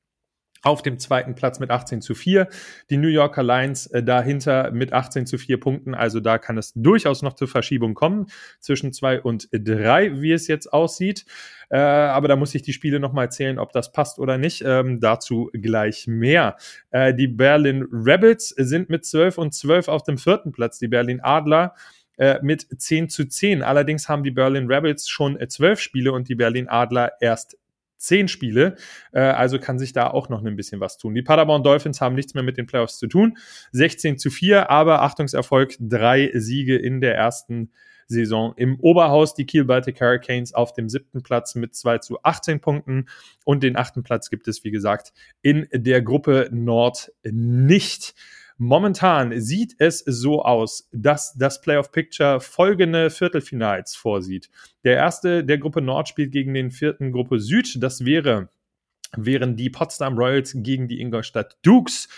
auf dem zweiten Platz mit 18 zu 4. Die New Yorker Lions äh, dahinter mit 18 zu 4 Punkten. Also da kann es durchaus noch zur Verschiebung kommen zwischen 2 und 3, wie es jetzt aussieht. Äh, aber da muss ich die Spiele nochmal zählen, ob das passt oder nicht. Ähm, dazu gleich mehr. Äh, die Berlin Rebels sind mit 12 und 12 auf dem vierten Platz. Die Berlin Adler äh, mit 10 zu 10. Allerdings haben die Berlin Rebels schon äh, 12 Spiele und die Berlin Adler erst 10 Spiele. Äh, also kann sich da auch noch ein bisschen was tun. Die Paderborn Dolphins haben nichts mehr mit den Playoffs zu tun. 16 zu 4, aber Achtungserfolg, drei Siege in der ersten Saison im Oberhaus. Die Kiel Baltic Hurricanes auf dem siebten Platz mit 2 zu 18 Punkten und den achten Platz gibt es, wie gesagt, in der Gruppe Nord nicht. Momentan sieht es so aus, dass das Playoff Picture folgende Viertelfinals vorsieht. Der erste der Gruppe Nord spielt gegen den vierten Gruppe Süd. Das wäre, wären die Potsdam Royals gegen die Ingolstadt Dukes.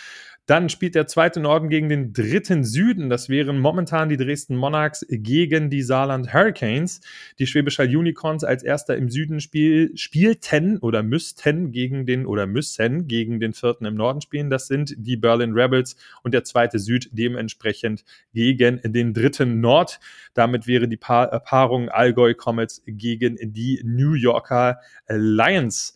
Dann spielt der zweite Norden gegen den dritten Süden. Das wären momentan die Dresden Monarchs gegen die Saarland Hurricanes. Die Schwäbisch Hall Unicorns als erster im Süden spiel, spielten oder müssten gegen den oder müssen gegen den vierten im Norden spielen. Das sind die Berlin Rebels und der zweite Süd dementsprechend gegen den dritten Nord. Damit wäre die pa Paarung Allgäu Comets gegen die New Yorker Lions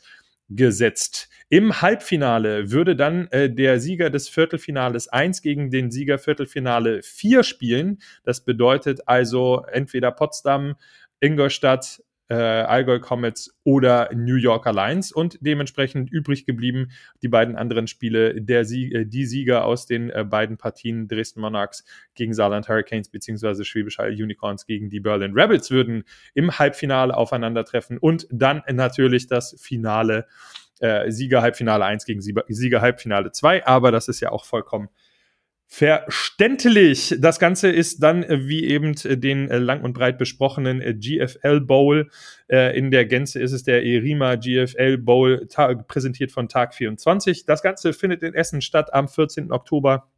gesetzt. Im Halbfinale würde dann äh, der Sieger des Viertelfinales 1 gegen den Sieger Viertelfinale 4 spielen. Das bedeutet also entweder Potsdam, Ingolstadt, äh, Allgäu Comets oder New Yorker Lions. Und dementsprechend übrig geblieben die beiden anderen Spiele, der Sieg, äh, die Sieger aus den äh, beiden Partien Dresden Monarchs gegen Saarland Hurricanes beziehungsweise Schwäbisch Hall Unicorns gegen die Berlin Rebels würden im Halbfinale aufeinandertreffen. Und dann natürlich das Finale äh, Sieger Halbfinale 1 gegen Sieger Halbfinale 2, aber das ist ja auch vollkommen verständlich. Das Ganze ist dann, äh, wie eben äh, den äh, lang und breit besprochenen GFL Bowl. In der Gänze ist es der Erima GFL Bowl, präsentiert von Tag 24. Das Ganze findet in Essen statt am 14. Oktober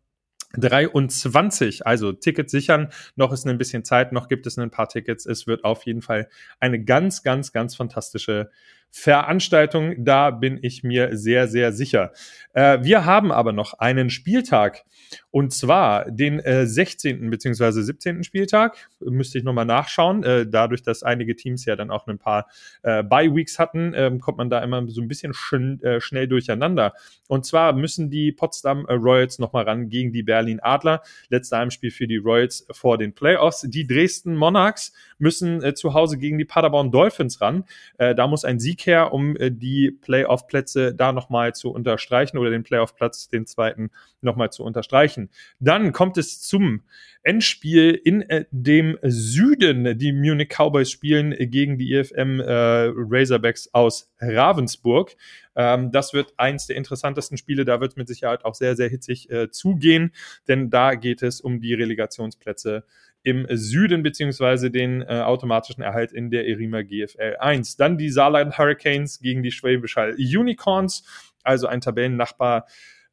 23, also Tickets sichern. Noch ist ein bisschen Zeit, noch gibt es ein paar Tickets. Es wird auf jeden Fall eine ganz, ganz, ganz fantastische Veranstaltung. Da bin ich mir sehr, sehr sicher. Äh, wir haben aber noch einen Spieltag und zwar den äh, 16. bzw. 17. Spieltag. Müsste ich nochmal nachschauen. Äh, dadurch, dass einige Teams ja dann auch ein paar äh, Bye-Weeks hatten, ähm, kommt man da immer so ein bisschen schn äh, schnell durcheinander. Und zwar müssen die Potsdam Royals nochmal ran gegen die Berlin Adler. Letzter Heimspiel für die Royals vor den Playoffs. Die Dresden Monarchs müssen äh, zu Hause gegen die Paderborn Dolphins ran. Äh, da muss ein Sieg her, um äh, die Playoff-Plätze da nochmal zu unterstreichen oder den Playoff-Platz, den zweiten, nochmal zu unterstreichen. Dann kommt es zum Endspiel in äh, dem Süden. Die Munich Cowboys spielen gegen die EFM äh, Razorbacks aus Ravensburg. Ähm, das wird eins der interessantesten Spiele. Da wird mit Sicherheit auch sehr, sehr hitzig äh, zugehen, denn da geht es um die Relegationsplätze im Süden beziehungsweise den äh, automatischen Erhalt in der Erima GFL 1. Dann die Saarland Hurricanes gegen die Schwäbisch Hall Unicorns, also ein Tabellennachbar.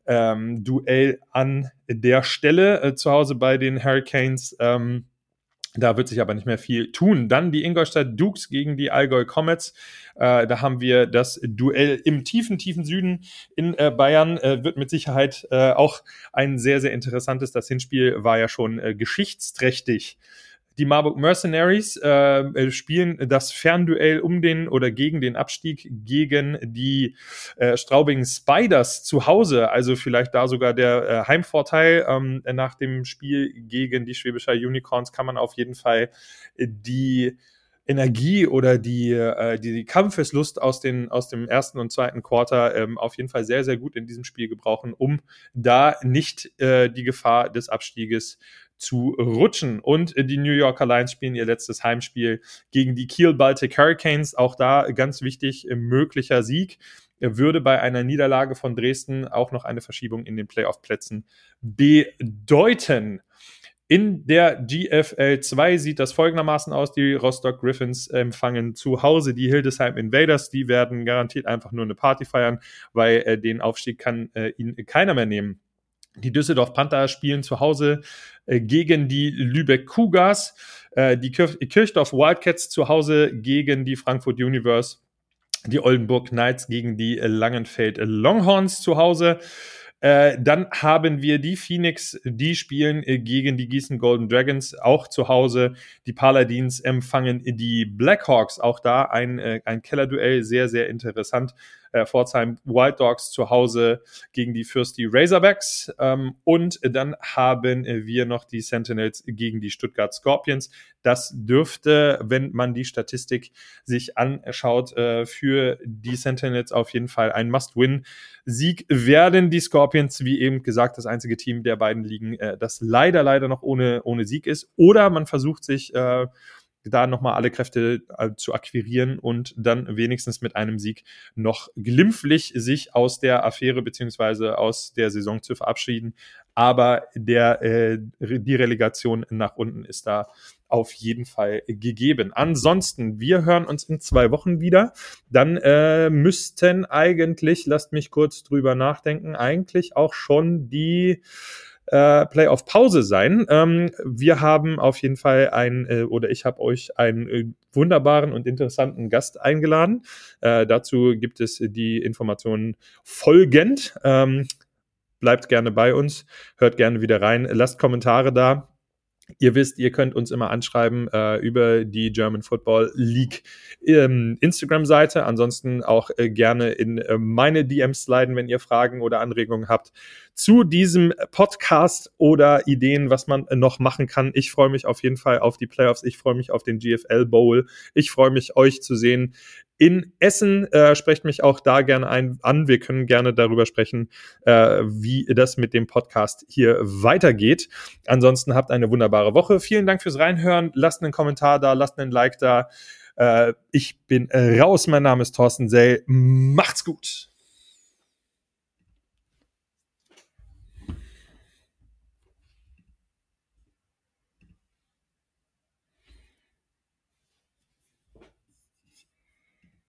Ähm, Duell an der Stelle äh, zu Hause bei den Hurricanes. Ähm, da wird sich aber nicht mehr viel tun. Dann die Ingolstadt Dukes gegen die Allgäu Comets. Äh, da haben wir das Duell im tiefen, tiefen Süden in äh, Bayern. Äh, wird mit Sicherheit äh, auch ein sehr, sehr interessantes. Das Hinspiel war ja schon äh, geschichtsträchtig. Die Marburg Mercenaries äh, äh, spielen das Fernduell um den oder gegen den Abstieg gegen die äh, Straubing Spiders zu Hause. Also vielleicht da sogar der äh, Heimvorteil. Ähm, nach dem Spiel gegen die Schwäbischer Unicorns kann man auf jeden Fall die Energie oder die, äh, die, die Kampfeslust aus, den, aus dem ersten und zweiten Quarter ähm, auf jeden Fall sehr, sehr gut in diesem Spiel gebrauchen, um da nicht äh, die Gefahr des Abstieges zu rutschen. Und die New Yorker Lions spielen ihr letztes Heimspiel gegen die Kiel Baltic Hurricanes. Auch da ganz wichtig, möglicher Sieg würde bei einer Niederlage von Dresden auch noch eine Verschiebung in den Playoff-Plätzen bedeuten. In der GFL 2 sieht das folgendermaßen aus. Die Rostock Griffins empfangen zu Hause die Hildesheim Invaders. Die werden garantiert einfach nur eine Party feiern, weil äh, den Aufstieg kann äh, ihnen keiner mehr nehmen. Die Düsseldorf Panther spielen zu Hause äh, gegen die Lübeck Cougars. Äh, die Kirch Kirchdorf Wildcats zu Hause gegen die Frankfurt Universe. Die Oldenburg Knights gegen die Langenfeld Longhorns zu Hause. Äh, dann haben wir die Phoenix, die spielen äh, gegen die Gießen Golden Dragons, auch zu Hause. Die Paladins empfangen die Blackhawks, auch da ein, äh, ein Kellerduell, sehr, sehr interessant äh, Pforzheim Wild Dogs zu Hause gegen die Fürsti Razorbacks. Ähm, und dann haben wir noch die Sentinels gegen die Stuttgart Scorpions. Das dürfte, wenn man die Statistik sich anschaut, äh, für die Sentinels auf jeden Fall ein Must-Win-Sieg werden. Die Scorpions, wie eben gesagt, das einzige Team der beiden Ligen, äh, das leider, leider noch ohne, ohne Sieg ist. Oder man versucht sich äh, da nochmal alle Kräfte äh, zu akquirieren und dann wenigstens mit einem Sieg noch glimpflich sich aus der Affäre beziehungsweise aus der Saison zu verabschieden. Aber der, äh, die Relegation nach unten ist da auf jeden Fall gegeben. Ansonsten, wir hören uns in zwei Wochen wieder. Dann äh, müssten eigentlich, lasst mich kurz drüber nachdenken, eigentlich auch schon die äh, Playoff-Pause sein. Ähm, wir haben auf jeden Fall ein, äh, oder ich habe euch einen äh, wunderbaren und interessanten Gast eingeladen. Äh, dazu gibt es die Informationen folgend. Ähm, bleibt gerne bei uns, hört gerne wieder rein, lasst Kommentare da. Ihr wisst, ihr könnt uns immer anschreiben äh, über die German Football League ähm, Instagram-Seite. Ansonsten auch äh, gerne in äh, meine DMs sliden, wenn ihr Fragen oder Anregungen habt zu diesem Podcast oder Ideen, was man noch machen kann. Ich freue mich auf jeden Fall auf die Playoffs. Ich freue mich auf den GFL Bowl. Ich freue mich, euch zu sehen in Essen. Äh, sprecht mich auch da gerne ein, an. Wir können gerne darüber sprechen, äh, wie das mit dem Podcast hier weitergeht. Ansonsten habt eine wunderbare Woche. Vielen Dank fürs Reinhören. Lasst einen Kommentar da, lasst einen Like da. Äh, ich bin raus. Mein Name ist Thorsten Sell. Macht's gut.